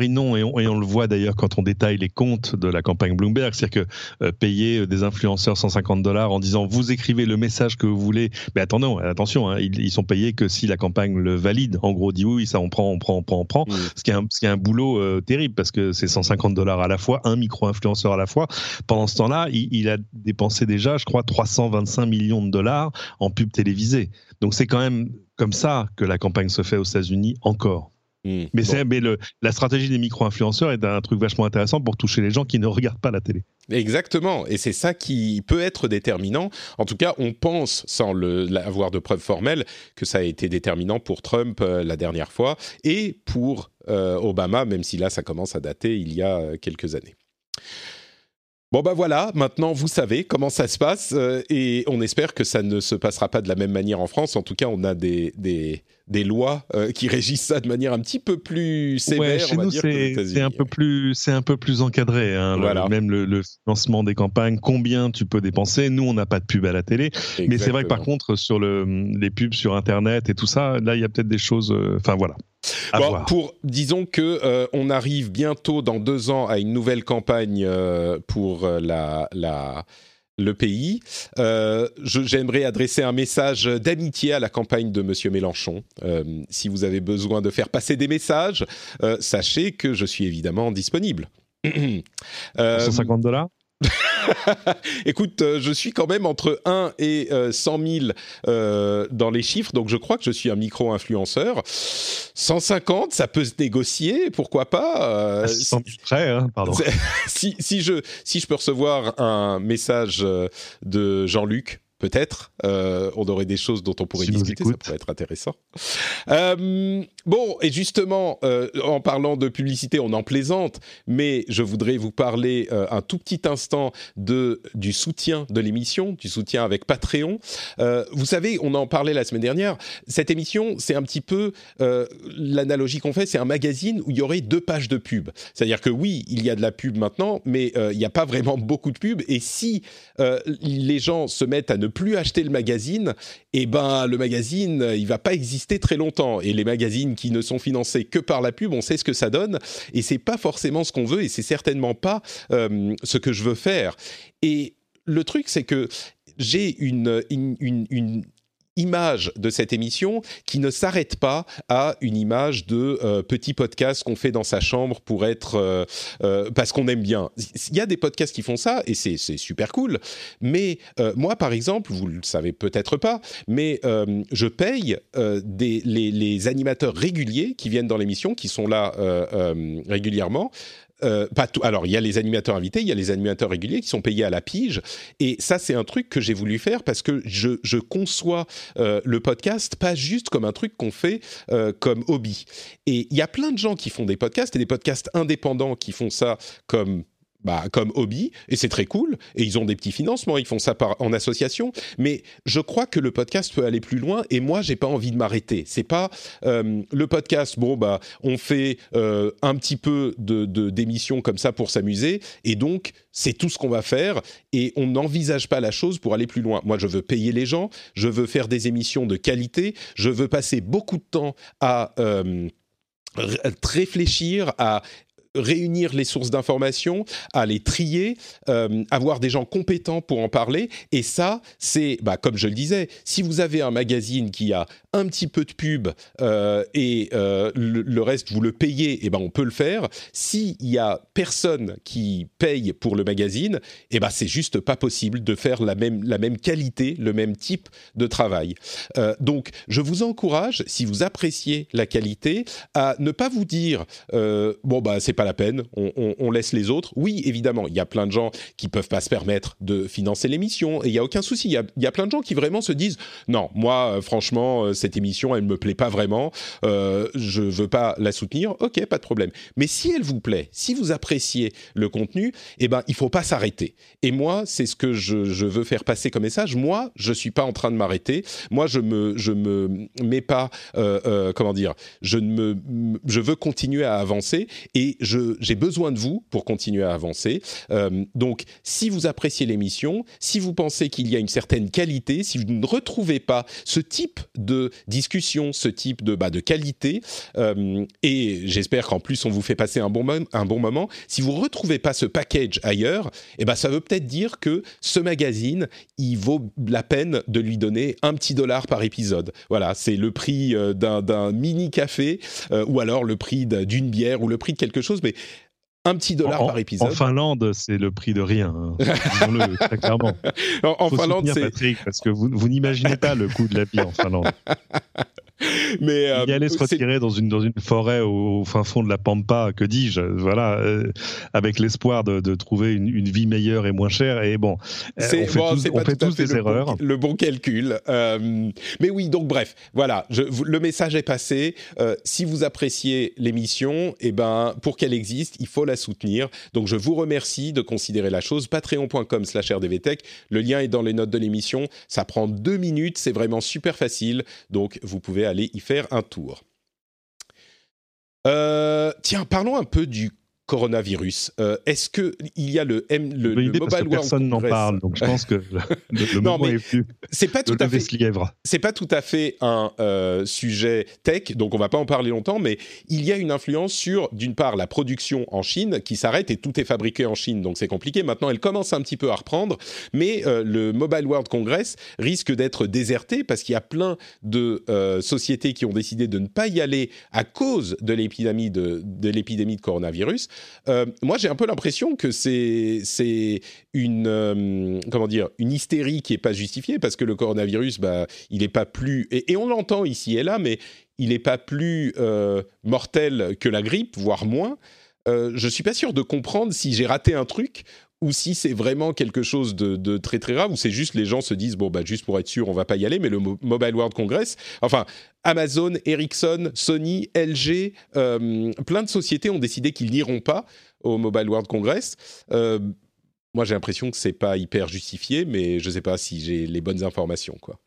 non, et on, le voit d'ailleurs quand on détaille les comptes de la campagne Bloomberg, c'est-à-dire que euh, payer euh, des influenceurs 150 dollars en disant vous écrivez le message que vous voulez, mais attendons, attention, hein, ils, sont payés que si la campagne le valide. En gros, dit oui, ça on prend, on prend, on prend, on prend. Ce, qui est un, ce qui est un boulot euh, terrible parce que c'est 150 dollars à la fois, un micro-influenceur à la fois. Pendant ce temps-là, il, il, a dépensé déjà, je crois, 325 millions de dollars en pub télévisée. Donc c'est quand même comme ça que la campagne se fait aux États-Unis encore. Hmm. mais, c'est, mais le, la stratégie des micro-influenceurs est un truc vachement intéressant pour toucher les gens qui ne regardent pas la télé. Exactement, et c'est ça qui peut être déterminant. En tout cas, on pense, sans le, avoir de preuves formelles, que ça a été déterminant pour Trump euh, la dernière fois et pour euh, Obama, même si là, ça commence à dater il y a euh, quelques années. Bon ben voilà, maintenant vous savez comment ça se passe et on espère que ça ne se passera pas de la même manière en France. En tout cas, on a des, des des lois euh, qui régissent ça de manière un petit peu plus sévère. chez nous, c'est un peu plus, c'est un peu plus encadré. Hein, même le, financement des campagnes, combien tu peux dépenser. Nous, on n'a pas de pub à la télé, mais c'est vrai que par contre, sur le, les pubs sur Internet et tout ça, là, il y a peut-être des choses. Euh, enfin voilà. Bon, pour disons que euh, on arrive bientôt dans deux ans à une nouvelle campagne pour la la le pays. Euh, J'aimerais adresser un message d'amitié à la campagne de Monsieur Mélenchon. Euh, si vous avez besoin de faire passer des messages, euh, sachez que je suis évidemment disponible. 150 dollars? Écoute, euh, je suis quand même entre 1 et 100 euh, 000 euh, dans les chiffres, donc je crois que je suis un micro-influenceur. 150, ça peut se négocier, pourquoi pas ah, si, prêt, hein, pardon. si, si, je, si je peux recevoir un message de Jean-Luc, peut-être. Euh, on aurait des choses dont on pourrait discuter, ça pourrait être intéressant. Euh, bon, et justement, euh, en parlant de publicité, on en plaisante, mais je voudrais vous parler un tout petit instant de, du soutien de l'émission, du soutien avec Patreon. vous savez, on en parlait la semaine dernière, cette émission, c'est un petit peu l'analogie qu'on fait, c'est un magazine où il y aurait deux pages de pub. C'est-à-dire que oui, il y a de la pub maintenant, mais il n'y a pas vraiment beaucoup de pub, et si les gens se mettent à ne plus acheter le magazine, eh ben le magazine, il va pas exister très longtemps. Et les magazines qui ne sont financés que par la pub, on sait ce que ça donne, et c'est pas forcément ce qu'on veut, et c'est certainement pas euh, ce que je veux faire. Et le truc, c'est que j'ai une, une, image de cette émission qui ne s'arrête pas à une image de euh, petit podcast qu'on fait dans sa chambre pour être euh, euh, parce qu'on aime bien. Il y a des podcasts qui font ça et c'est super cool. Mais moi, par exemple, vous le savez peut-être pas, mais je paye les, animateurs réguliers qui viennent dans l'émission, qui sont là régulièrement. Euh, pas tout. Alors, il y a les animateurs invités, il y a les animateurs réguliers qui sont payés à la pige. Et ça, c'est un truc que j'ai voulu faire parce que je, conçois euh, le podcast pas juste comme un truc qu'on fait euh, comme hobby. Et il y a plein de gens qui font des podcasts et des podcasts indépendants qui font ça comme bah, comme hobby, et c'est très cool, et ils ont des petits financements, ils font ça en association, mais je crois que le podcast peut aller plus loin, et moi, j'ai pas envie de m'arrêter. C'est pas euh, le podcast, bon, bah, on fait euh, un petit peu de, d'émissions comme ça pour s'amuser, et donc, c'est tout ce qu'on va faire, et on n'envisage pas la chose pour aller plus loin. Moi, je veux payer les gens, je veux faire des émissions de qualité, je veux passer beaucoup de temps à... Euh, réfléchir à réunir les sources d'informations, à les trier, euh, avoir des gens compétents pour en parler. Et ça, c'est, bah, comme je le disais, si vous avez un magazine qui a un petit peu de pub euh, et euh, le, reste vous le payez, et eh ben on peut le faire. S'il y a personne qui paye pour le magazine, et eh ben c'est juste pas possible de faire la même la même qualité, le même type de travail. donc je vous encourage, si vous appréciez la qualité, à ne pas vous dire bon bah c'est pas la peine, on, laisse les autres. Oui, évidemment, il y a plein de gens qui peuvent pas se permettre de financer l'émission, et il y a aucun souci. Il y a, plein de gens qui vraiment se disent non, moi, euh, franchement, euh, cette émission, elle me plaît pas vraiment, euh, je veux pas la soutenir. Ok, pas de problème. Mais si elle vous plaît, si vous appréciez le contenu, eh ben, il faut pas s'arrêter. Et moi, c'est ce que je, veux faire passer comme message. Moi, je suis pas en train de m'arrêter. Moi, je me, je me mets pas, comment dire, je ne me, je veux continuer à avancer et je j'ai besoin de vous pour continuer à avancer. Euh, donc, si vous appréciez l'émission, si vous pensez qu'il y a une certaine qualité, si vous ne retrouvez pas ce type de discussion, ce type de, bah, de qualité, euh, et j'espère qu'en plus on vous fait passer un bon, un bon moment, si vous ne retrouvez pas ce package ailleurs, eh ben, ça veut peut-être dire que ce magazine, il vaut la peine de lui donner un petit dollar par épisode. Voilà, c'est le prix euh, d'un mini café, ou alors le prix d'une bière, ou le prix de quelque chose mais un petit dollar par épisode. En Finlande, c'est le prix de rien. Hein. Disons-le très clairement. En, Finlande, c'est Patrick parce que vous, vous n'imaginez pas le coût de la vie en Finlande. Mais euh, il allait se retirer dans une dans une forêt au, fin fond de la pampa, que dis-je, voilà, euh, avec l'espoir de, de, trouver une, une, vie meilleure et moins chère. Et bon, euh, on fait tous, on fait tous des le erreurs. Bon, le bon calcul. Euh, mais oui, donc bref, voilà, je, le message est passé. si vous appréciez l'émission, et eh ben pour qu'elle existe, il faut la soutenir. Donc je vous remercie de considérer la chose. Patreon.com/rdvtech. Le lien est dans les notes de l'émission. Ça prend deux minutes, c'est vraiment super facile. Donc vous pouvez aller y faire un tour. Euh, tiens, parlons un peu du coronavirus. Euh, est-ce que il y a le, M, le, le Mobile World personne n'en parle, donc je pense que le, le non, moment est plus. C'est pas tout à fait. C'est pas tout à fait un euh, sujet tech, donc on va pas en parler longtemps, mais il y a une influence sur, d'une part, la production en Chine qui s'arrête et tout est fabriqué en Chine, donc c'est compliqué. Maintenant, elle commence un petit peu à reprendre, mais euh, le Mobile World Congress risque d'être déserté parce qu'il y a plein de sociétés qui ont décidé de ne pas y aller à cause de l'épidémie de, de l'épidémie de coronavirus. Euh, moi, j'ai un peu l'impression que c'est une euh, comment dire une hystérie qui est pas justifiée parce que le coronavirus, bah, il est pas plus et, on l'entend ici et là, mais il n'est pas plus euh, mortel que la grippe, voire moins. je suis pas sûr de comprendre si j'ai raté un truc ou si c'est vraiment quelque chose de, très très grave, ou c'est juste les gens se disent bon bah juste pour être sûr on va pas y aller, mais le Mobile World Congress, enfin Amazon, Ericsson, Sony, LG, euh, plein de sociétés ont décidé qu'ils n'iront pas au Mobile World Congress. Euh, moi j'ai l'impression que c'est pas hyper justifié, mais je sais pas si j'ai les bonnes informations quoi.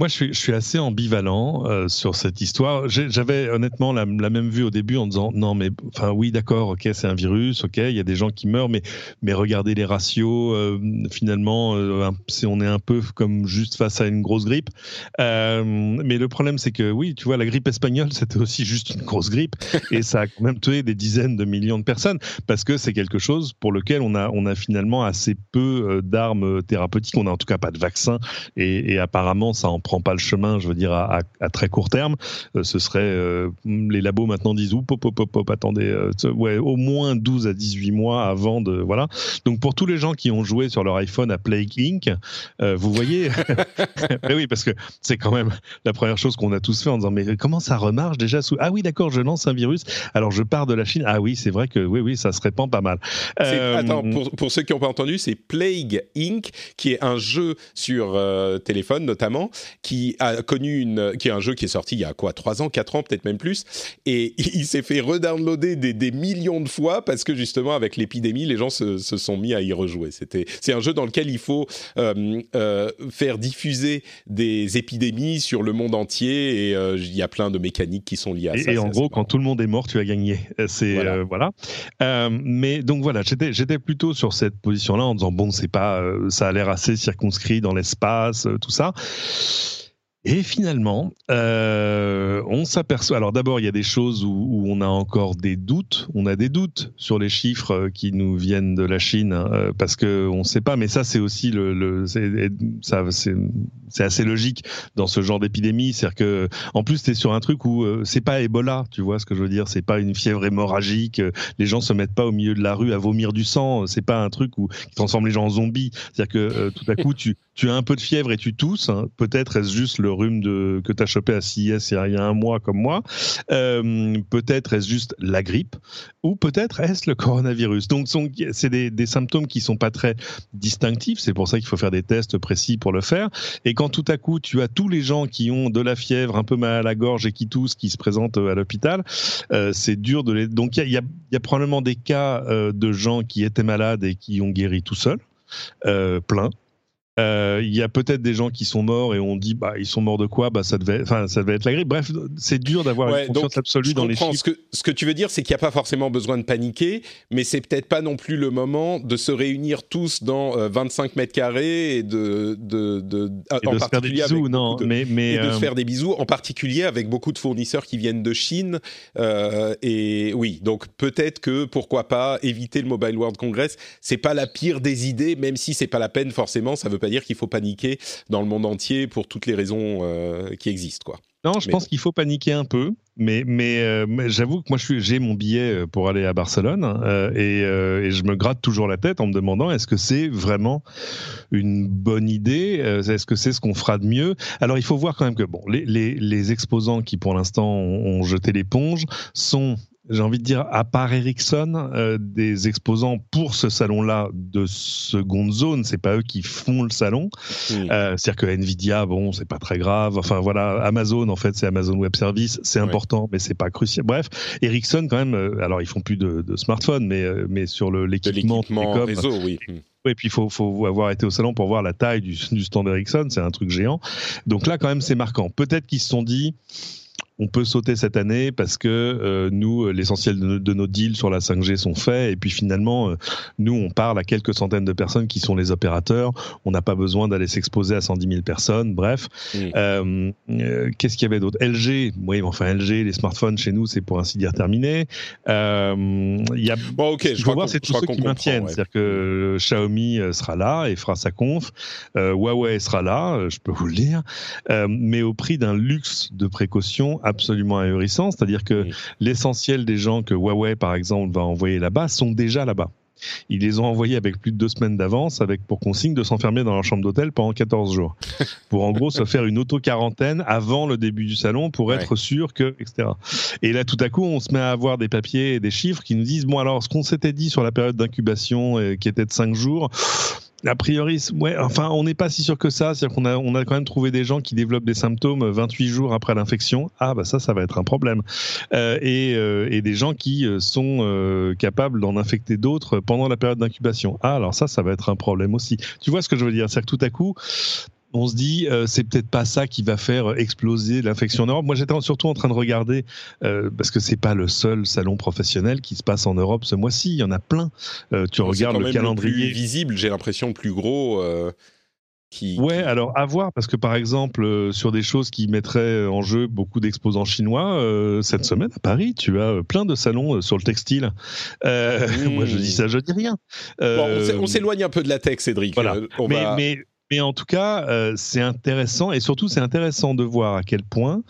Moi, je suis, je suis assez ambivalent euh, sur cette histoire. J'avais honnêtement la, la, même vue au début en disant non, mais enfin oui, d'accord, ok, c'est un virus, ok, il y a des gens qui meurent, mais mais regardez les ratios. Euh, finalement, euh, on est un peu comme juste face à une grosse grippe. Mais le problème, c'est que oui, tu vois, la grippe espagnole, c'était aussi juste une grosse grippe et ça a quand même tué des dizaines de millions de personnes parce que c'est quelque chose pour lequel on a on a finalement assez peu d'armes thérapeutiques. On a en tout cas pas de vaccin et, et apparemment ça en prend pas le chemin, je veux dire, à, très court terme. ce serait les labos maintenant disent ou pop, pop, pop, attendez, ouais, au moins 12 à 18 mois avant de voilà. Donc pour tous les gens qui ont joué sur leur iPhone à Plague Inc, vous voyez, oui, parce que c'est quand même la première chose qu'on a tous fait en disant mais comment ça remarche déjà sous Ah oui, d'accord, je lance un virus. Alors je pars de la Chine. Ah oui, c'est vrai que oui, oui, ça se répand pas mal. Euh, attends, pour, ceux qui n'ont pas entendu, c'est Plague Inc., qui est un jeu sur euh, téléphone notamment, qui a connu une, qui est un jeu qui est sorti il y a quoi, 3 ans, 4 ans, peut-être même plus, et il s'est fait redownloader des, des millions de fois parce que justement avec l'épidémie, les gens se, se, sont mis à y rejouer. C'était, c'est un jeu dans lequel il faut euh, faire diffuser des épidémies sur le monde entier et il y a plein de mécaniques qui sont liées à ça. Et en gros, quand tout le monde est mort, tu as gagné. C'est voilà. mais donc voilà, j'étais j'étais plutôt sur cette position-là en disant bon, c'est pas, ça a l'air assez circonscrit dans l'espace, tout ça. Et finalement, euh, on s'aperçoit. Alors d'abord, il y a des choses où, on a encore des doutes. On a des doutes sur les chiffres qui nous viennent de la Chine euh, parce que on ne sait pas. Mais ça, c'est aussi le, le ça, c'est assez logique dans ce genre d'épidémie. C'est-à-dire que, en plus, tu es sur un truc où euh, c'est pas Ebola. Tu vois ce que je veux dire C'est pas une fièvre hémorragique. Les gens se mettent pas au milieu de la rue à vomir du sang. C'est pas un truc où qui transforme les gens en zombies. C'est-à-dire que tout à coup, tu tu as un peu de fièvre et tu tousses, hein. peut-être est-ce juste le rhume de, que tu as chopé à CIS il y a un mois comme moi, euh, peut-être est-ce juste la grippe, ou peut-être est-ce le coronavirus. Donc c'est des, des, symptômes qui sont pas très distinctifs, c'est pour ça qu'il faut faire des tests précis pour le faire. Et quand tout à coup tu as tous les gens qui ont de la fièvre, un peu mal à la gorge et qui toussent, qui se présentent à l'hôpital, euh, c'est dur de les... Donc il y a, probablement des cas euh, de gens qui étaient malades et qui ont guéri tout seuls. Euh, plein. Euh, il y a peut-être des gens qui sont morts et on dit bah ils sont morts de quoi? Bah ça devait enfin ça devait être la grippe. Bref c'est dur d'avoir une confiance absolue dans les chiffres. Ce que ce que tu veux dire c'est qu'il n'y a pas forcément besoin de paniquer mais c'est peut-être pas non plus le moment de se réunir tous dans 25 euh, mètres carrés et de de, de, en se faire des bisous non mais mais et de se euh, faire des bisous en particulier avec beaucoup de fournisseurs qui viennent de Chine et oui donc peut-être que pourquoi pas éviter le Mobile World Congress. C'est pas la pire des idées même si c'est pas la peine forcément ça veut pas dire qu'il faut paniquer dans le monde entier pour toutes les raisons euh, qui existent, quoi. Non, je pense qu'il faut paniquer un peu, mais, mais, euh, j'avoue que moi j'ai mon billet euh, pour aller à Barcelone et, je me gratte toujours la tête en me demandant est-ce que c'est vraiment une bonne idée Est-ce que c'est ce qu'on fera de mieux? Alors il faut voir quand même que bon, les, les, exposants qui pour l'instant ont jeté l'éponge sont j'ai envie de dire, à part Ericsson, euh, des exposants pour ce salon-là de seconde zone, c'est pas eux qui font le salon. Euh, c'est-à-dire que Nvidia, bon, c'est pas très grave. Enfin voilà, Amazon, en fait, c'est Amazon Web Service, c'est important, mais c'est pas crucial. Bref, Ericsson, quand même, euh, alors ils font plus de, de smartphones, mais, mais sur l'équipement réseau, oui. Et puis il faut, faut, avoir été au salon pour voir la taille du, du stand Ericsson, c'est un truc géant. Donc là, quand même, c'est marquant. Peut-être qu'ils se sont dit, on peut sauter cette année parce que euh, nous, l'essentiel de, nos deals sur la 5G sont faits. Et puis finalement, euh, nous, on parle à quelques centaines de personnes qui sont les opérateurs. On n'a pas besoin d'aller s'exposer à 110 000 personnes. Bref, euh, qu'est-ce qu'il y avait d'autre? LG, oui, enfin LG, les smartphones chez nous, c'est pour ainsi dire terminé. Il y a, bon, ok, je, voir, c'est tous ceux qui maintiennent. C'est-à-dire que Xiaomi sera là et fera sa conf. Huawei sera là, je peux vous le dire, mais au prix d'un luxe de précaution absolument ahurissant, c'est-à-dire que l'essentiel des gens que Huawei, par exemple, va envoyer là-bas sont déjà là-bas. Ils les ont envoyés avec plus de deux semaines d'avance, avec pour consigne de s'enfermer dans leur chambre d'hôtel pendant 14 jours, pour en gros se faire une auto-quarantaine avant le début du salon pour être sûr que, etc. Et là, tout à coup, on se met à avoir des papiers et des chiffres qui nous disent bon alors, ce qu'on s'était dit sur la période d'incubation, euh, qui était de 5 jours, a priori, ouais, enfin, on n'est pas si sûr que ça. C'est-à-dire qu'on a, on a quand même trouvé des gens qui développent des symptômes 28 jours après l'infection. Ah, bah ça, ça va être un problème. Euh, et, euh, et, des gens qui euh, sont euh, capables d'en infecter d'autres pendant la période d'incubation. Ah, alors ça, ça va être un problème aussi. Tu vois ce que je veux dire? C'est-à-dire que tout à coup, on se dit euh, c'est peut-être pas ça qui va faire exploser l'infection en Europe. Moi, j'étais surtout en train de regarder euh, parce que c'est pas le seul salon professionnel qui se passe en Europe ce mois-ci. Il y en a plein. Euh, tu regardes le calendrier le plus visible, j'ai l'impression plus gros. Qui, ouais, alors à voir, parce que par exemple, sur des choses qui mettraient en jeu beaucoup d'exposants chinois, cette semaine à Paris, tu as plein de salons sur le textile. Moi, je dis ça, je dis rien. on s'éloigne un peu de la tech, Cédric. Voilà. mais, mais Mais en tout cas, euh, c'est intéressant et surtout c'est intéressant de voir à quel point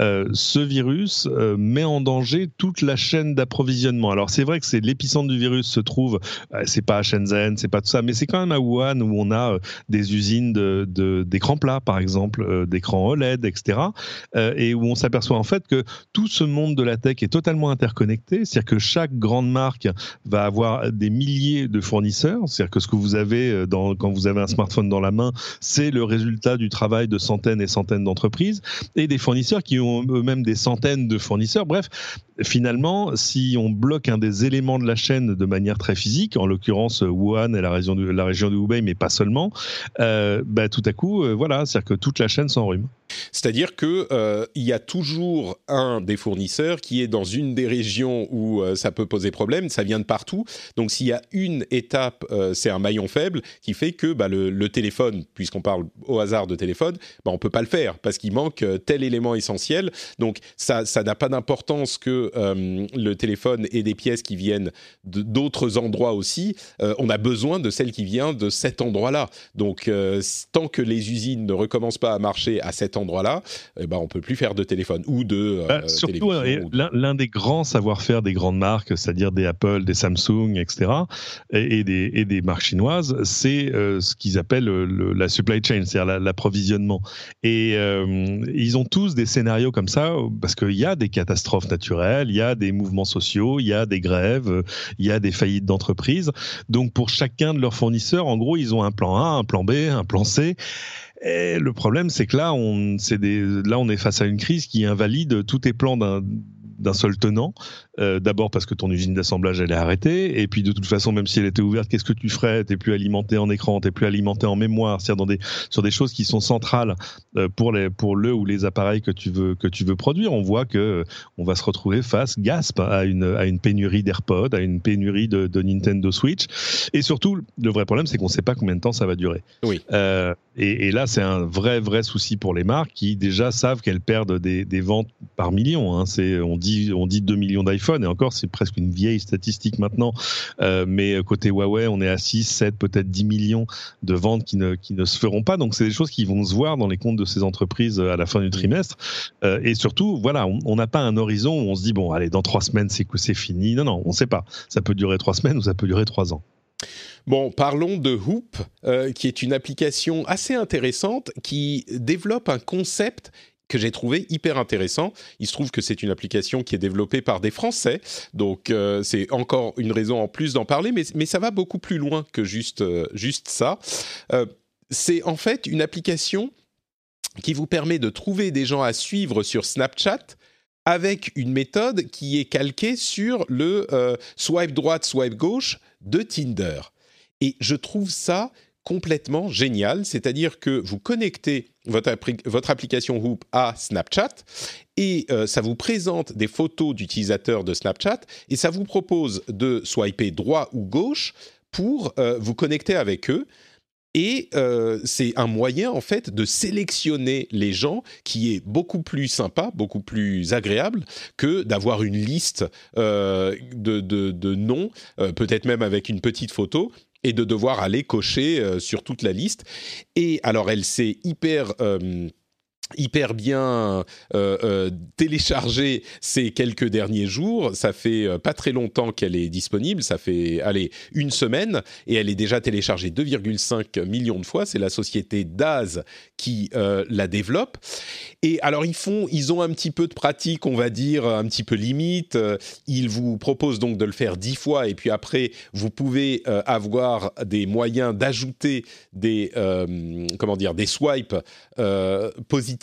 euh, ce virus euh, met en danger toute la chaîne d'approvisionnement. Alors c'est vrai que c'est l'épicentre du virus se trouve, c'est pas à Shenzhen, c'est pas tout ça, mais c'est quand même à Wuhan où on a des usines de d'écrans plats par exemple, d'écrans OLED, etc. et où on s'aperçoit en fait que tout ce monde de la tech est totalement interconnecté, c'est-à-dire que chaque grande marque va avoir des milliers de fournisseurs, c'est-à-dire que ce que vous avez quand vous avez un smartphone dans la main c'est le résultat du travail de centaines et centaines d'entreprises et des fournisseurs qui ont eux-mêmes des centaines de fournisseurs. Bref, finalement, si on bloque un des éléments de la chaîne de manière très physique, en l'occurrence Wuhan et la région de, la région de Hubei, mais pas seulement, euh, bah, tout à coup, euh, voilà, c'est-à-dire que toute la chaîne s'enrhume. C'est-à-dire qu'il euh, y a toujours un des fournisseurs qui est dans une des régions où euh, ça peut poser problème. Ça vient de partout. Donc s'il y a une étape, euh, c'est un maillon faible qui fait que bah, le, téléphone, puisqu'on parle au hasard de téléphone, bah, on peut pas le faire parce qu'il manque tel élément essentiel. Donc ça, ça n'a pas d'importance que le téléphone ait des pièces qui viennent d'autres endroits aussi. on a besoin de celle qui vient de cet endroit-là. Donc tant que les usines ne recommencent pas à marcher à cet endroit-là, eh ben, on peut plus faire de téléphone ou de. Bah, euh, surtout, l'un des grands savoir-faire des grandes marques, c'est-à-dire des Apple, des Samsung, etc., et, des, et des marques chinoises, c'est euh, ce qu'ils appellent la supply chain, c'est-à-dire l'approvisionnement. Et euh, ils ont tous des scénarios comme ça, parce qu'il y a des catastrophes naturelles, il y a des mouvements sociaux, il y a des grèves, il y a des faillites d'entreprises. Donc, pour chacun de leurs fournisseurs, en gros, ils ont un plan A, un plan B, un plan C. Et le problème, c'est que là, on, des, là, on est face à une crise qui invalide tous tes plans d'un d'un seul tenant. Euh, d'abord parce que ton usine d'assemblage elle est arrêtée, et puis de toute façon, même si elle était ouverte, qu'est-ce que tu ferais? T'es plus alimenté en écran, t'es plus alimenté en mémoire, c'est-à-dire dans des sur des choses qui sont centrales euh, pour les pour le ou les appareils que tu veux que tu veux produire. On voit que on va se retrouver face gasp à une à une pénurie d'AirPods, à une pénurie de, de, Nintendo Switch, et surtout le vrai problème, c'est qu'on ne sait pas combien de temps ça va durer. Oui. Euh, et, et, là, c'est un vrai vrai souci pour les marques qui déjà savent qu'elles perdent des, des ventes par million. Hein. C'est on dit on dit 2 millions d'iPhone, et encore, c'est presque une vieille statistique maintenant. Euh, mais côté Huawei, on est à 6, 7, peut-être 10 millions de ventes qui ne, qui ne se feront pas. Donc, c'est des choses qui vont se voir dans les comptes de ces entreprises à la fin du trimestre. Euh, et surtout, voilà, on n'a pas un horizon où on se dit, bon, allez, dans trois semaines, c'est que c'est fini. Non, non, on ne sait pas. Ça peut durer trois semaines ou ça peut durer trois ans. Bon, parlons de Hoop, euh, qui est une application assez intéressante qui développe un concept que j'ai trouvé hyper intéressant. Il se trouve que c'est une application qui est développée par des Français, donc euh, c'est encore une raison en plus d'en parler, mais, mais ça va beaucoup plus loin que juste, euh, juste ça. Euh, c'est en fait une application qui vous permet de trouver des gens à suivre sur Snapchat avec une méthode qui est calquée sur le swipe droite, swipe gauche de Tinder. Et je trouve ça complètement génial, c'est-à-dire que vous connectez votre, application Hoop à Snapchat et euh, ça vous présente des photos d'utilisateurs de Snapchat et ça vous propose de swiper droit ou gauche pour euh, vous connecter avec eux. Et euh, c'est un moyen en fait de sélectionner les gens qui est beaucoup plus sympa, beaucoup plus agréable que d'avoir une liste de, de, noms, peut-être même avec une petite photo, et de devoir aller cocher euh, sur toute la liste. Et alors, elle s'est hyper euh, hyper bien euh, euh, ces quelques derniers jours. Ça fait euh, pas très longtemps qu'elle est disponible. Ça fait, allez, une semaine et elle est déjà téléchargée 2,5 millions de fois. C'est la société Daz qui la développe. Et alors ils font, ils ont un petit peu de pratique, on va dire, un petit peu limite. Ils vous proposent donc de le faire 10 fois et puis après vous pouvez avoir des moyens d'ajouter des, comment dire, des swipes positifs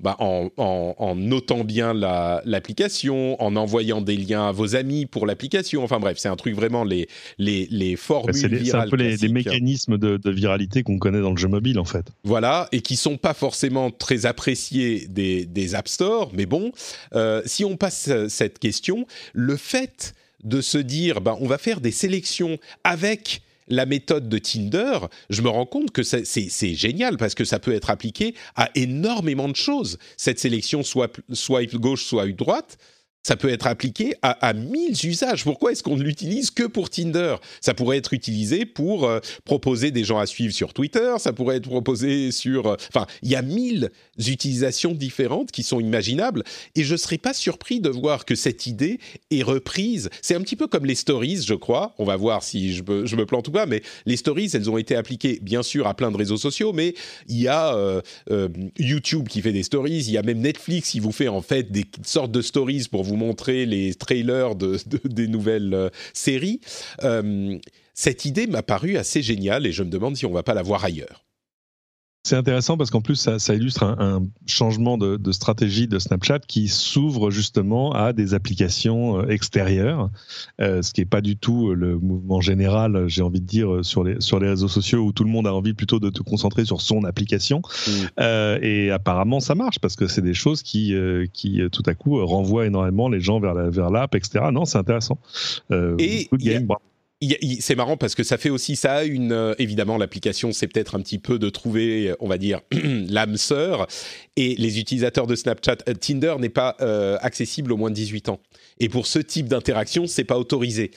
bah, en, en, notant bien l'application, en envoyant des liens à vos amis pour l'application. Enfin bref, c'est un truc vraiment les, les, les formules virales. C'est un peu les, mécanismes de, viralité qu'on connaît dans le jeu mobile en fait. Voilà, et qui sont pas forcément très appréciés des, des App Store, mais bon, euh, si on passe cette question, le fait de se dire, bah, on va faire des sélections avec la méthode de Tinder, je me rends compte que c'est génial parce que ça peut être appliqué à énormément de choses. Cette sélection soit gauche, swipe droite, ça peut être appliqué à, à mille usages. Pourquoi est-ce qu'on ne l'utilise que pour Tinder? Ça pourrait être utilisé pour euh, proposer des gens à suivre sur Twitter, ça pourrait être proposé sur... Euh, enfin, il y a mille utilisations différentes qui sont imaginables, et je ne serais pas surpris de voir que cette idée est reprise. C'est un petit peu comme les stories, je crois. On va voir si je me, plante ou pas, mais les stories, elles ont été appliquées, bien sûr, à plein de réseaux sociaux, mais il y a euh, YouTube qui fait des stories, il y a même Netflix qui vous fait en fait des sortes de stories pour vous montrer les trailers de, des nouvelles euh, séries. Euh, cette idée m'a paru assez géniale et je me demande si on va pas la voir ailleurs. C'est intéressant parce qu'en plus, ça, illustre un, changement de, stratégie de Snapchat qui s'ouvre justement à des applications euh, extérieures, euh, ce qui n'est pas du tout le mouvement général, j'ai envie de dire, sur les, sur les réseaux sociaux où tout le monde a envie plutôt de te concentrer sur son application. Mm. Euh, et apparemment, ça marche parce que c'est des choses qui, qui, tout à coup, renvoient énormément les gens vers l'app, vers etc. Non, c'est intéressant. et c'est marrant parce que ça fait aussi ça une euh, évidemment l'application c'est peut-être un petit peu de trouver on va dire l'âme sœur et les utilisateurs de Snapchat euh, Tinder n'est pas euh, accessible aux moins de 18 ans et pour ce type d'interaction c'est pas autorisé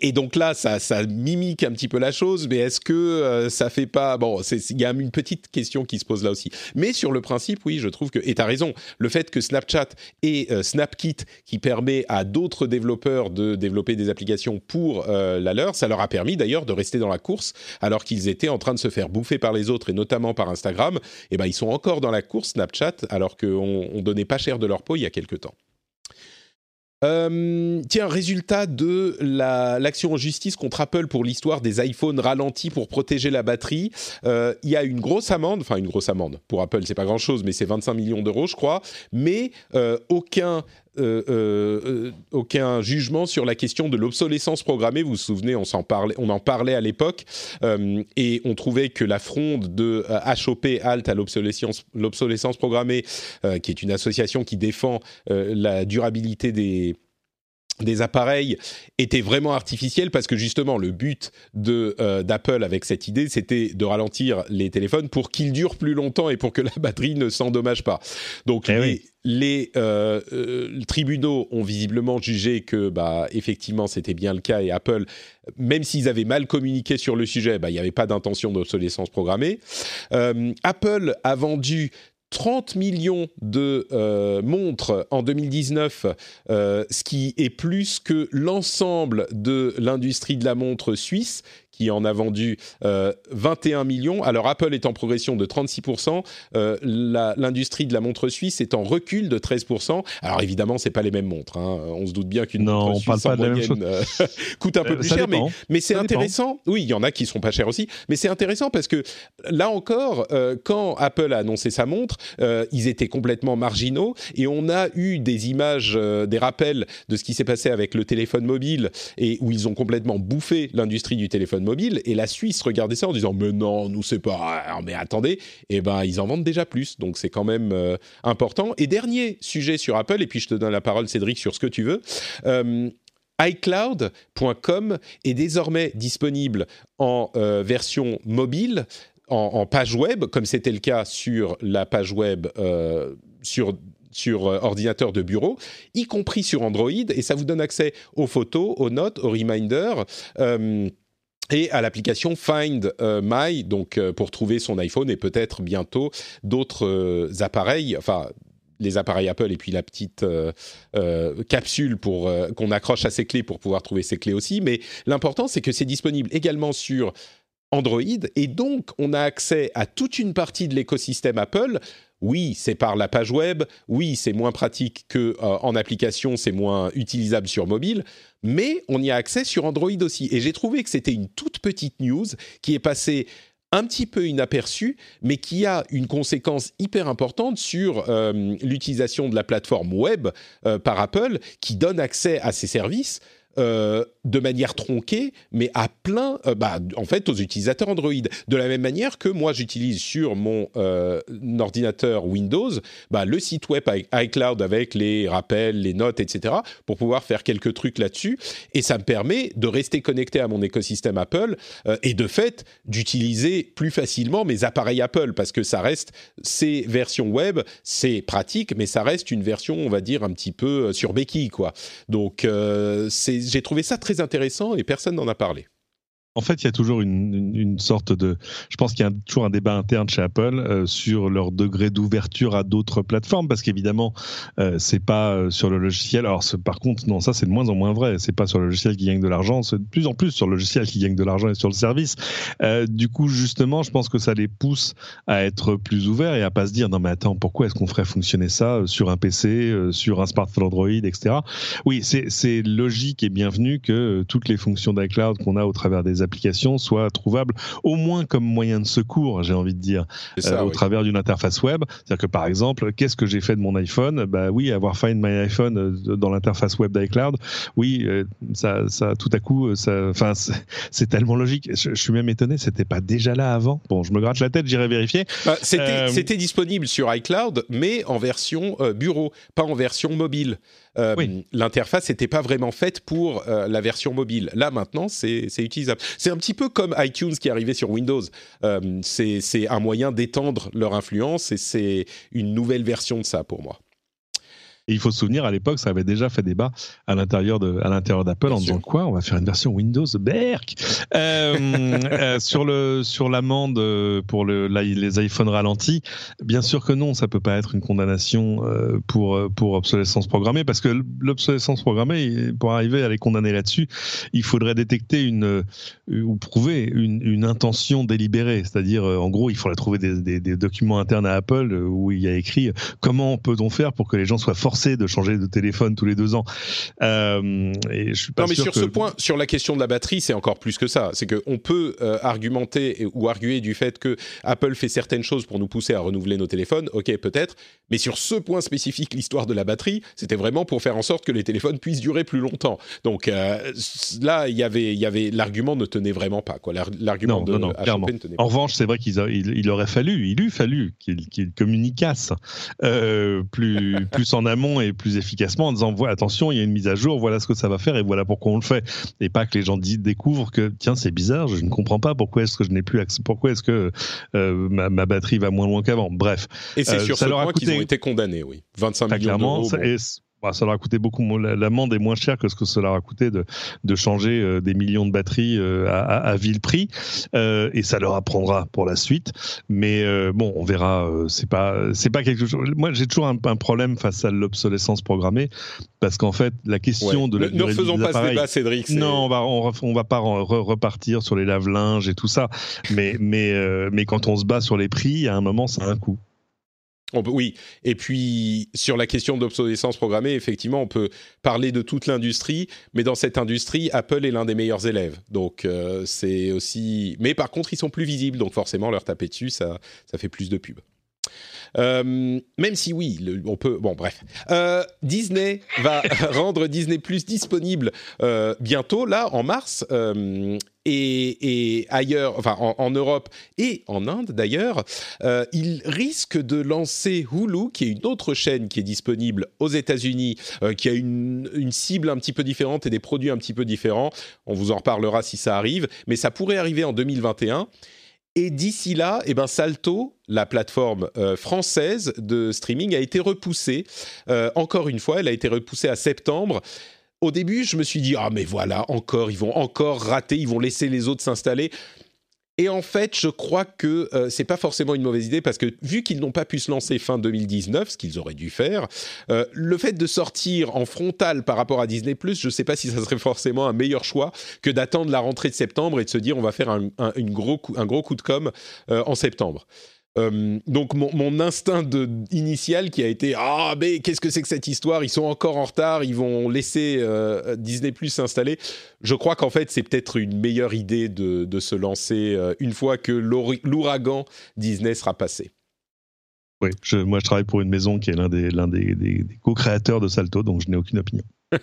et, donc là, ça, ça, mimique un petit peu la chose, mais est-ce que euh, ça fait pas bon Il y a une petite question qui se pose là aussi. Mais sur le principe, oui, je trouve que et as raison. Le fait que Snapchat et euh, SnapKit, qui permet à d'autres développeurs de développer des applications pour euh, la leur, ça leur a permis d'ailleurs de rester dans la course alors qu'ils étaient en train de se faire bouffer par les autres et notamment par Instagram. Et eh ben ils sont encore dans la course Snapchat alors qu'on on donnait pas cher de leur peau il y a quelques temps. Euh, tiens, résultat de l'action en justice contre Apple pour l'histoire des iPhones ralentis pour protéger la batterie. Euh, il y a une grosse amende, enfin une grosse amende pour Apple, c'est pas grand chose, mais c'est 25 millions d'euros, je crois. Mais euh, aucun euh, euh, euh, aucun jugement sur la question de l'obsolescence programmée. Vous vous souvenez, on, en parlait à l'époque et on trouvait que la fronde de HOP, Halt à l'obsolescence programmée, qui est une association qui défend la durabilité des des appareils était vraiment artificielle parce que justement le but de d'Apple avec cette idée c'était de ralentir les téléphones pour qu'ils durent plus longtemps et pour que la batterie ne s'endommage pas. Donc eh les euh, euh, tribunaux ont visiblement jugé que, bah, effectivement, c'était bien le cas et Apple, même s'ils avaient mal communiqué sur le sujet, bah, il n'y avait pas d'intention d'obsolescence programmée. Euh, Apple a vendu 30 millions de montres en 2019, ce qui est plus que l'ensemble de l'industrie de la montre suisse, qui en a vendu 21 euh, millions. Alors Apple est en progression de 36%, euh, l'industrie de la montre suisse est en recul de 13%. Alors évidemment, c'est pas les mêmes montres. Hein. On se doute bien qu'une montre suisse en moyenne euh, coûte un peu plus cher, mais, mais c'est intéressant. Oui, il y en a qui sont pas chers aussi, mais c'est intéressant parce que là encore, quand Apple a annoncé sa montre, ils étaient complètement marginaux et on a eu des images, des rappels de ce qui s'est passé avec le téléphone mobile et où ils ont complètement bouffé l'industrie du téléphone mobile et la Suisse regardait ça en disant mais non nous c'est pas mais attendez et eh ben ils en vendent déjà plus. Donc c'est quand même euh, important. Et dernier sujet sur Apple et puis je te donne la parole Cédric sur ce que tu veux. Euh, iCloud.com est désormais disponible en euh, version mobile en, page web, comme c'était le cas sur la page web sur sur ordinateur de bureau, y compris sur Android, et ça vous donne accès aux photos, aux notes, aux reminders et à l'application Find euh, My, donc euh, pour trouver son iPhone et peut-être bientôt d'autres euh, appareils, enfin les appareils Apple et puis la petite capsule pour qu'on accroche à ses clés pour pouvoir trouver ses clés aussi. Mais l'important c'est que c'est disponible également sur Android et donc on a accès à toute une partie de l'écosystème Apple oui, c'est par la page web, oui, c'est moins pratique que en application, c'est moins utilisable sur mobile, mais on y a accès sur Android aussi. Et j'ai trouvé que c'était une toute petite news qui est passée un petit peu inaperçue, mais qui a une conséquence hyper importante sur euh, l'utilisation de la plateforme web euh, par Apple, qui donne accès à ces services. De manière tronquée, mais à plein, euh, bah, en fait, aux utilisateurs Android. De la même manière que moi, j'utilise sur mon euh, ordinateur Windows bah, le site web iCloud avec les rappels, les notes, etc., pour pouvoir faire quelques trucs là-dessus. Et ça me permet de rester connecté à mon écosystème Apple euh, et de fait d'utiliser plus facilement mes appareils Apple parce que ça reste ces versions web, c'est pratique, mais ça reste une version, on va dire, un petit peu sur béquille, quoi. Donc, j'ai trouvé ça très intéressant et personne n'en a parlé. En fait, il y a toujours une, sorte de. Je pense qu'il y a toujours un débat interne chez Apple euh, sur leur degré d'ouverture à d'autres plateformes, parce qu'évidemment, euh, c'est pas euh, sur le logiciel. Alors, par contre, non, ça c'est de moins en moins vrai. C'est pas sur le logiciel qui gagne de l'argent, c'est de plus en plus sur le logiciel qui gagne de l'argent et sur le service. du coup, justement, je pense que ça les pousse à être plus ouverts et à pas se dire non mais attends, pourquoi est-ce qu'on ferait fonctionner ça sur un PC, sur un smartphone Android, etc. Oui, c'est logique et bienvenu que toutes les fonctions d'iCloud qu'on a au travers des application soit trouvable au moins comme moyen de secours, j'ai envie de dire, euh, au travers d'une interface web. C'est-à-dire que par exemple, qu'est-ce que j'ai fait de mon iPhone? Bah oui, avoir Find My iPhone euh, dans l'interface web d'iCloud, oui, euh, ça, ça, tout à coup, ça, enfin, c'est tellement logique. Je, suis même étonné, c'était pas déjà là avant. Bon, je me gratte la tête, j'irai vérifier. Bah, c'était disponible sur iCloud, mais en version bureau, pas en version mobile. Euh, l'interface n'était pas vraiment faite pour euh, la version mobile. Là, maintenant, c'est utilisable. C'est un petit peu comme iTunes qui est arrivé sur Windows. Euh, c'est un moyen d'étendre leur influence et c'est une nouvelle version de ça pour moi. Et il faut se souvenir, à l'époque, ça avait déjà fait débat à l'intérieur de, à l'intérieur d'Apple en disant quoi On va faire une version Windows Berk euh, euh, sur le sur l'amende euh, pour le, les iPhones ralentis. Bien sûr que non, ça peut pas être une condamnation pour pour obsolescence programmée parce que l'obsolescence programmée, pour arriver à les condamner là-dessus, il faudrait détecter une ou prouver une, une intention délibérée. C'est-à-dire, en gros, il faudrait trouver des, des, des documents internes à Apple où il y a écrit comment peut-on faire pour que les gens soient forcés de changer de téléphone tous les deux ans. Euh, et je suis pas non, mais sur ce point, sur la question de la batterie, c'est encore plus que ça. C'est qu'on peut euh, argumenter ou arguer du fait que Apple fait certaines choses pour nous pousser à renouveler nos téléphones. Ok, peut-être. Mais sur ce point spécifique, l'histoire de la batterie, c'était vraiment pour faire en sorte que les téléphones puissent durer plus longtemps. Donc euh, là, il y avait, il y avait l'argument ne tenait vraiment pas. Quoi. L'argument de non, ne tenait pas. En revanche, c'est vrai qu'il il, aurait fallu, il eût fallu qu'il communiquasse plus, plus en amont et plus efficacement en disant voilà, attention, il y a une mise à jour, voilà ce que ça va faire et voilà pourquoi on le fait. Et pas que les gens découvrent que tiens, c'est bizarre, je ne comprends pas pourquoi est-ce que je n'ai plus accès, pourquoi est-ce que euh, ma, batterie va moins loin qu'avant. Bref. Et c'est euh, sur ce point qu'ils ont été condamnés, oui. 25 millions d'euros. Bah, ça leur a coûté beaucoup l'amende est moins chère que ce que leur a coûté de, de changer euh, des millions de batteries euh, à, à, vil prix. Euh, et ça leur apprendra pour la suite. Mais bon on verra c'est pas c'est pas quelque chose. Moi j'ai toujours un, problème face à l'obsolescence programmée parce qu'en fait la question de la ne faisons pas ce débat Cédric non on va on, va pas repartir sur les lave-linges et tout ça. Mais mais mais quand on se bat sur les prix à un moment ça a un coût oui, et puis sur la question d'obsolescence programmée, effectivement, on peut parler de toute l'industrie, mais dans cette industrie, Apple est l'un des meilleurs élèves. Donc euh, c'est aussi. Mais par contre, ils sont plus visibles, donc forcément, leur taper dessus, ça, ça fait plus de pubs. Euh, même si oui, on peut. Bon, bref. Euh, Disney va rendre Disney Plus disponible bientôt, là, en mars et, ailleurs, enfin en, Europe et en Inde d'ailleurs, euh, il risque de lancer Hulu, qui est une autre chaîne qui est disponible aux États-Unis, euh, qui a une, une, cible un petit peu différente et des produits un petit peu différents. On vous en reparlera si ça arrive, mais ça pourrait arriver en 2021. Et d'ici là, eh ben Salto, la plateforme euh, française de streaming, a été repoussée. encore une fois, elle a été repoussée à septembre au début, je me suis dit ah mais voilà, encore ils vont encore rater, ils vont laisser les autres s'installer. Et en fait, je crois que euh, c'est pas forcément une mauvaise idée parce que vu qu'ils n'ont pas pu se lancer fin 2019, ce qu'ils auraient dû faire, euh, le fait de sortir en frontal par rapport à Disney+, je sais pas si ça serait forcément un meilleur choix que d'attendre la rentrée de septembre et de se dire on va faire un, une gros, coup, un gros coup de com euh, en septembre. Euh, donc mon, instinct initial qui a été ah mais qu'est-ce que c'est que cette histoire? Ils sont encore en retard, ils vont laisser euh, Disney Plus s'installer. Je crois qu'en fait c'est peut-être une meilleure idée de, se lancer euh, une fois que l'ouragan Disney sera passé. Oui, moi je travaille pour une maison qui est l'un des, des co-créateurs de Salto, donc je n'ai aucune opinion.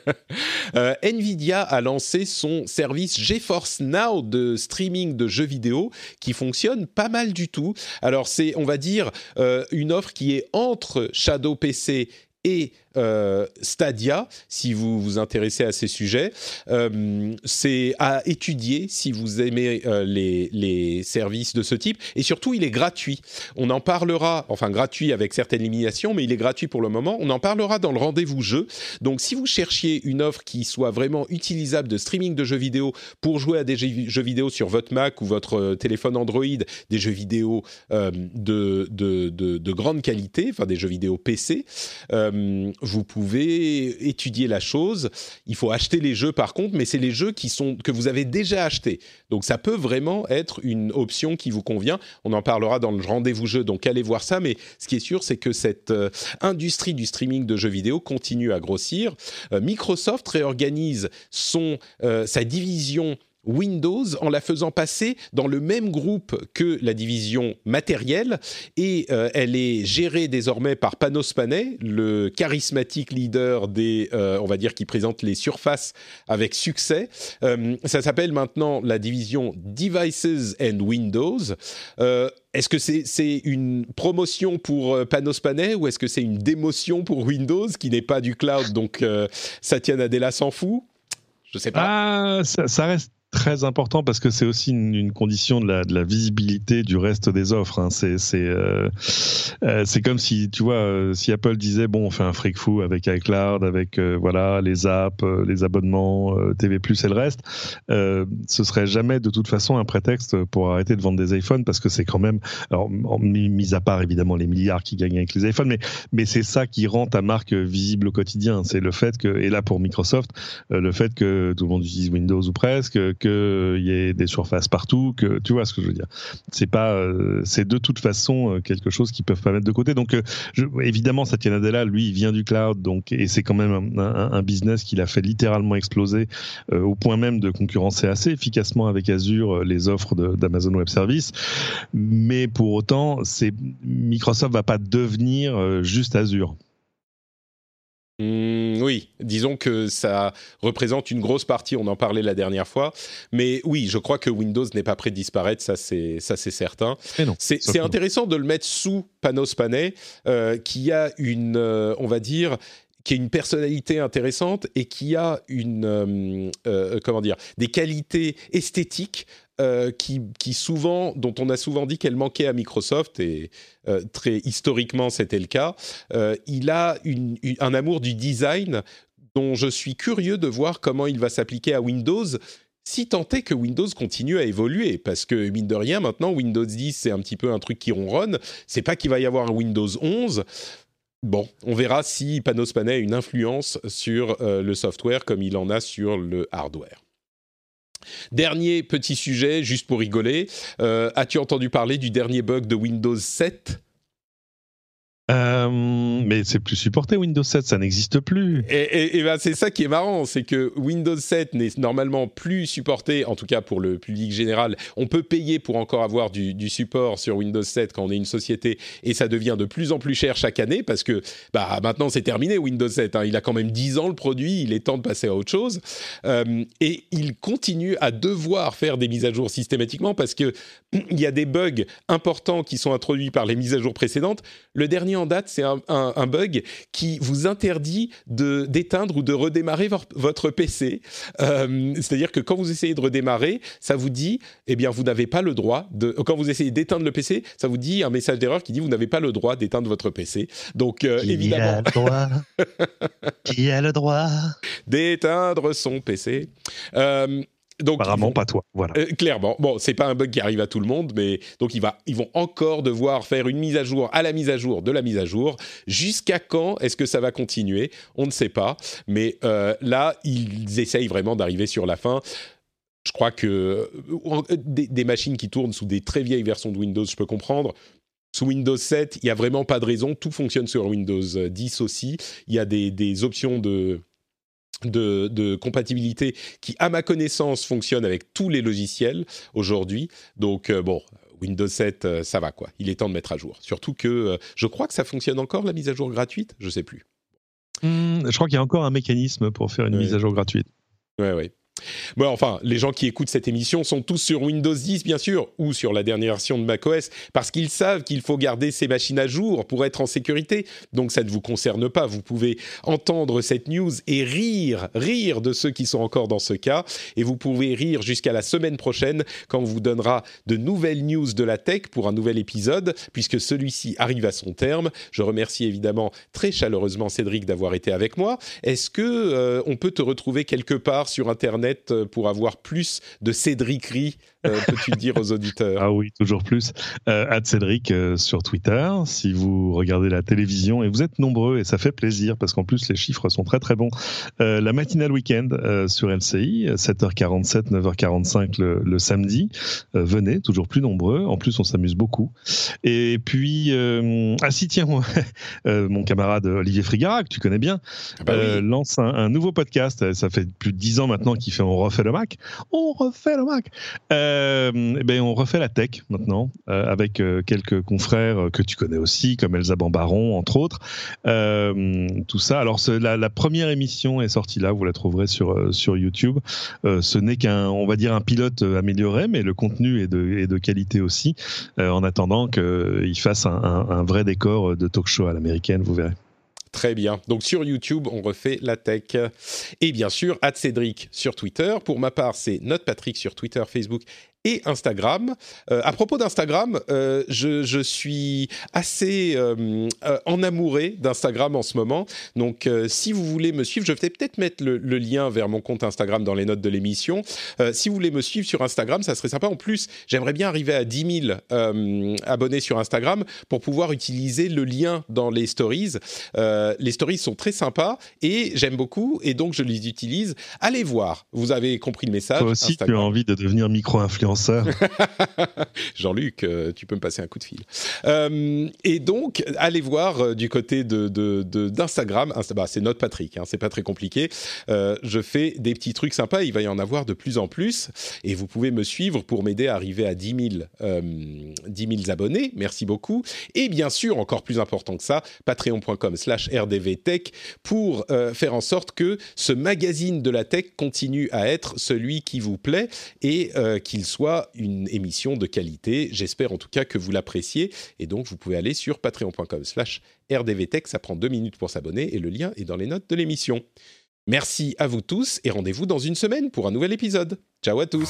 Euh, Nvidia a lancé son service GeForce Now de streaming de jeux vidéo qui fonctionne pas mal du tout. Alors c'est, on va dire, euh, une offre qui est entre Shadow PC et euh, Stadia, si vous vous intéressez à ces sujets. Euh, c'est à étudier si vous aimez euh, les, les, services de ce type. Et surtout, il est gratuit. On en parlera, enfin gratuit avec certaines limitations, mais il est gratuit pour le moment. On en parlera dans le rendez-vous jeu. Donc si vous cherchiez une offre qui soit vraiment utilisable de streaming de jeux vidéo pour jouer à des jeux vidéo sur votre Mac ou votre téléphone Android, des jeux vidéo de, de, de, de, grande qualité, enfin des jeux vidéo PC, vous pouvez étudier la chose. Il faut acheter les jeux par contre, mais c'est les jeux qui sont que vous avez déjà achetés. Donc ça peut vraiment être une option qui vous convient. On en parlera dans le rendez-vous jeu, donc allez voir ça. Mais ce qui est sûr, c'est que cette euh, industrie du streaming de jeux vidéo continue à grossir. Euh, Microsoft réorganise son euh, sa division Windows en la faisant passer dans le même groupe que la division matérielle et euh, elle est gérée désormais par Panos Panay, le charismatique leader des, euh, on va dire, qui présente les surfaces avec succès. Euh, ça s'appelle maintenant la division Devices and Windows. est-ce que c'est une promotion pour Panos Panay ou est-ce que c'est une démotion pour Windows qui n'est pas du cloud? Donc Satya Nadella s'en fout? Je sais pas. Ah, ça, reste très important parce que c'est aussi une, une, condition de la, de la, visibilité du reste des offres. Hein. C'est c'est euh, euh, comme si tu vois euh, si Apple disait bon on fait un fric fou avec iCloud avec euh, voilà les apps les abonnements TV plus et le reste ce serait jamais de toute façon un prétexte pour arrêter de vendre des iPhones parce que c'est quand même alors mis à part évidemment les milliards qui gagnent avec les iPhones mais mais c'est ça qui rend ta marque visible au quotidien c'est le fait que et là pour Microsoft le fait que tout le monde utilise Windows ou presque qu'il y ait des surfaces partout, que tu vois ce que je veux dire. C'est pas, euh, c'est de toute façon euh, quelque chose qu'ils peuvent pas mettre de côté. Donc, euh, évidemment, Satya Nadella, lui, il vient du cloud, donc et c'est quand même un, business qu'il a fait littéralement exploser au point même de concurrencer assez efficacement avec Azure les offres d'Amazon Web Services. Mais pour autant, c'est Microsoft va pas devenir juste Azure. Mmh, oui, disons que ça représente une grosse partie, on en parlait la dernière fois, mais oui, je crois que Windows n'est pas prêt de disparaître, ça c'est ça c'est certain. C'est intéressant de le mettre sous Panos Panay, euh, qui a une, euh, on va dire, qui a une personnalité intéressante et qui a une euh, euh comment dire des qualités esthétiques euh, qui, qui, souvent, dont on a souvent dit qu'elle manquait à Microsoft, et très historiquement c'était le cas, il a un amour du design dont je suis curieux de voir comment il va s'appliquer à Windows, si tant est que Windows continue à évoluer, parce que mine de rien, maintenant Windows 10 c'est un petit peu un truc qui ronronne, c'est pas qu'il va y avoir un Windows 11. Bon, on verra si Panos Panay a une influence sur le software comme il en a sur le hardware. Dernier petit sujet, juste pour rigoler. Euh, as-tu entendu parler du dernier bug de Windows 7 euh, mais c'est plus supporté Windows 7, ça n'existe plus. Et, et, ben c'est ça qui est marrant, c'est que Windows 7 n'est normalement plus supporté, en tout cas pour le public général. On peut payer pour encore avoir du, support sur Windows 7 quand on est une société, et ça devient de plus en plus cher chaque année parce que bah maintenant c'est terminé Windows 7. Hein. il a quand même 10 ans le produit, il est temps de passer à autre chose. Euh, et il continue à devoir faire des mises à jour systématiquement parce que il y a des bugs importants qui sont introduits par les mises à jour précédentes. Le dernier en date, c'est un, bug qui vous interdit de d'éteindre ou de redémarrer votre PC. Euh, c'est-à-dire que quand vous essayez de redémarrer, ça vous dit, eh bien, vous n'avez pas le droit de. Quand vous essayez d'éteindre le PC, ça vous dit un message d'erreur qui dit vous n'avez pas le droit d'éteindre votre PC. Donc euh, qui évidemment. A le droit? Qui a le droit? D'éteindre son PC euh, donc, Apparemment pas toi, voilà. Euh, clairement, bon, c'est pas un bug qui arrive à tout le monde, mais donc il va, ils vont encore devoir faire une mise à jour à la mise à jour de la mise à jour. Jusqu'à quand est-ce que ça va continuer? On ne sait pas, mais euh, là, ils essayent vraiment d'arriver sur la fin. Je crois que euh, des, des, machines qui tournent sous des très vieilles versions de Windows, je peux comprendre. Sous Windows 7, il n'y a vraiment pas de raison. Tout fonctionne sur Windows 10 aussi. Il y a des, des options de de, compatibilité qui, à ma connaissance, fonctionne avec tous les logiciels aujourd'hui. Donc, euh, bon, Windows 7, euh, ça va quoi. Il est temps de mettre à jour. Surtout que euh, je crois que ça fonctionne encore, la mise à jour gratuite? Je sais plus. Hmm, je crois qu'il y a encore un mécanisme pour faire une mise à jour gratuite. Oui, oui. Bon, enfin, les gens qui écoutent cette émission sont tous sur Windows 10, bien sûr, ou sur la dernière version de macOS, parce qu'ils savent qu'il faut garder ces machines à jour pour être en sécurité. Donc, ça ne vous concerne pas. Vous pouvez entendre cette news et rire, rire de ceux qui sont encore dans ce cas. Et vous pouvez rire jusqu'à la semaine prochaine, quand on vous donnera de nouvelles news de la tech pour un nouvel épisode, puisque celui-ci arrive à son terme. Je remercie évidemment très chaleureusement Cédric d'avoir été avec moi. Est-ce que euh, on peut te retrouver quelque part sur Internet euh, pour avoir plus de Cédricerie euh, peux-tu dire aux auditeurs Ah oui, toujours plus. Euh, Cédric euh, sur Twitter, si vous regardez la télévision, et vous êtes nombreux, et ça fait plaisir, parce qu'en plus les chiffres sont très très bons. Euh, la matinale week-end sur LCI, 7h47, 9h45 le, le samedi. venez, toujours plus nombreux. En plus, on s'amuse beaucoup. Et puis, ah si, tiens, mon camarade Olivier Frigarac, tu connais bien, ah bah lance un, un, nouveau podcast. Ça fait plus de 10 ans maintenant qu'il fait On refait le Mac. On refait le Mac. Euh, eh ben, on refait la tech maintenant euh, avec euh, quelques confrères que tu connais aussi, comme Elsa Bambaron, entre autres. tout ça. Alors, la, la, première émission est sortie là, vous la trouverez sur, sur YouTube. ce n'est qu'un, on va dire, un pilote amélioré, mais le contenu est de, est de qualité aussi, en attendant qu'il fasse un vrai décor de talk show à l'américaine, vous verrez. Très bien. Donc sur YouTube, on refait la tech. Et bien sûr, Cédric sur Twitter. Pour ma part, c'est Patrick sur Twitter, Facebook et Instagram. Euh, à propos d'Instagram, euh, je, je, suis assez euh, euh en amouré d'Instagram en ce moment. Donc, euh, si vous voulez me suivre, je vais peut-être mettre le, le, lien vers mon compte Instagram dans les notes de l'émission. si vous voulez me suivre sur Instagram, ça serait sympa. En plus, j'aimerais bien arriver à 10 000 abonnés sur Instagram pour pouvoir utiliser le lien dans les stories. les stories sont très sympas et j'aime beaucoup et donc je les utilise. Allez voir. Vous avez compris le message. Toi aussi, tu as envie de devenir micro-influenceur Jean-Luc, euh, tu peux me passer un coup de fil. Euh, et donc, allez voir euh, du côté d'Instagram. De, bah, c'est notre Patrick, hein, c'est pas très compliqué. je fais des petits trucs sympas, il va y en avoir de plus en plus. Et vous pouvez me suivre pour m'aider à arriver à 10 000, 10 000 abonnés. Merci beaucoup. Et bien sûr, encore plus important que ça, patreon.com slash rdvtech pour faire en sorte que ce magazine de la tech continue à être celui qui vous plaît et qu'il soit une émission de qualité. J'espère en tout cas que vous l'appréciez. Et donc, vous pouvez aller sur patreon.com slash rdvtech. Ça prend deux minutes pour s'abonner et le lien est dans les notes de l'émission. Merci à vous tous et rendez-vous dans une semaine pour un nouvel épisode. Ciao à tous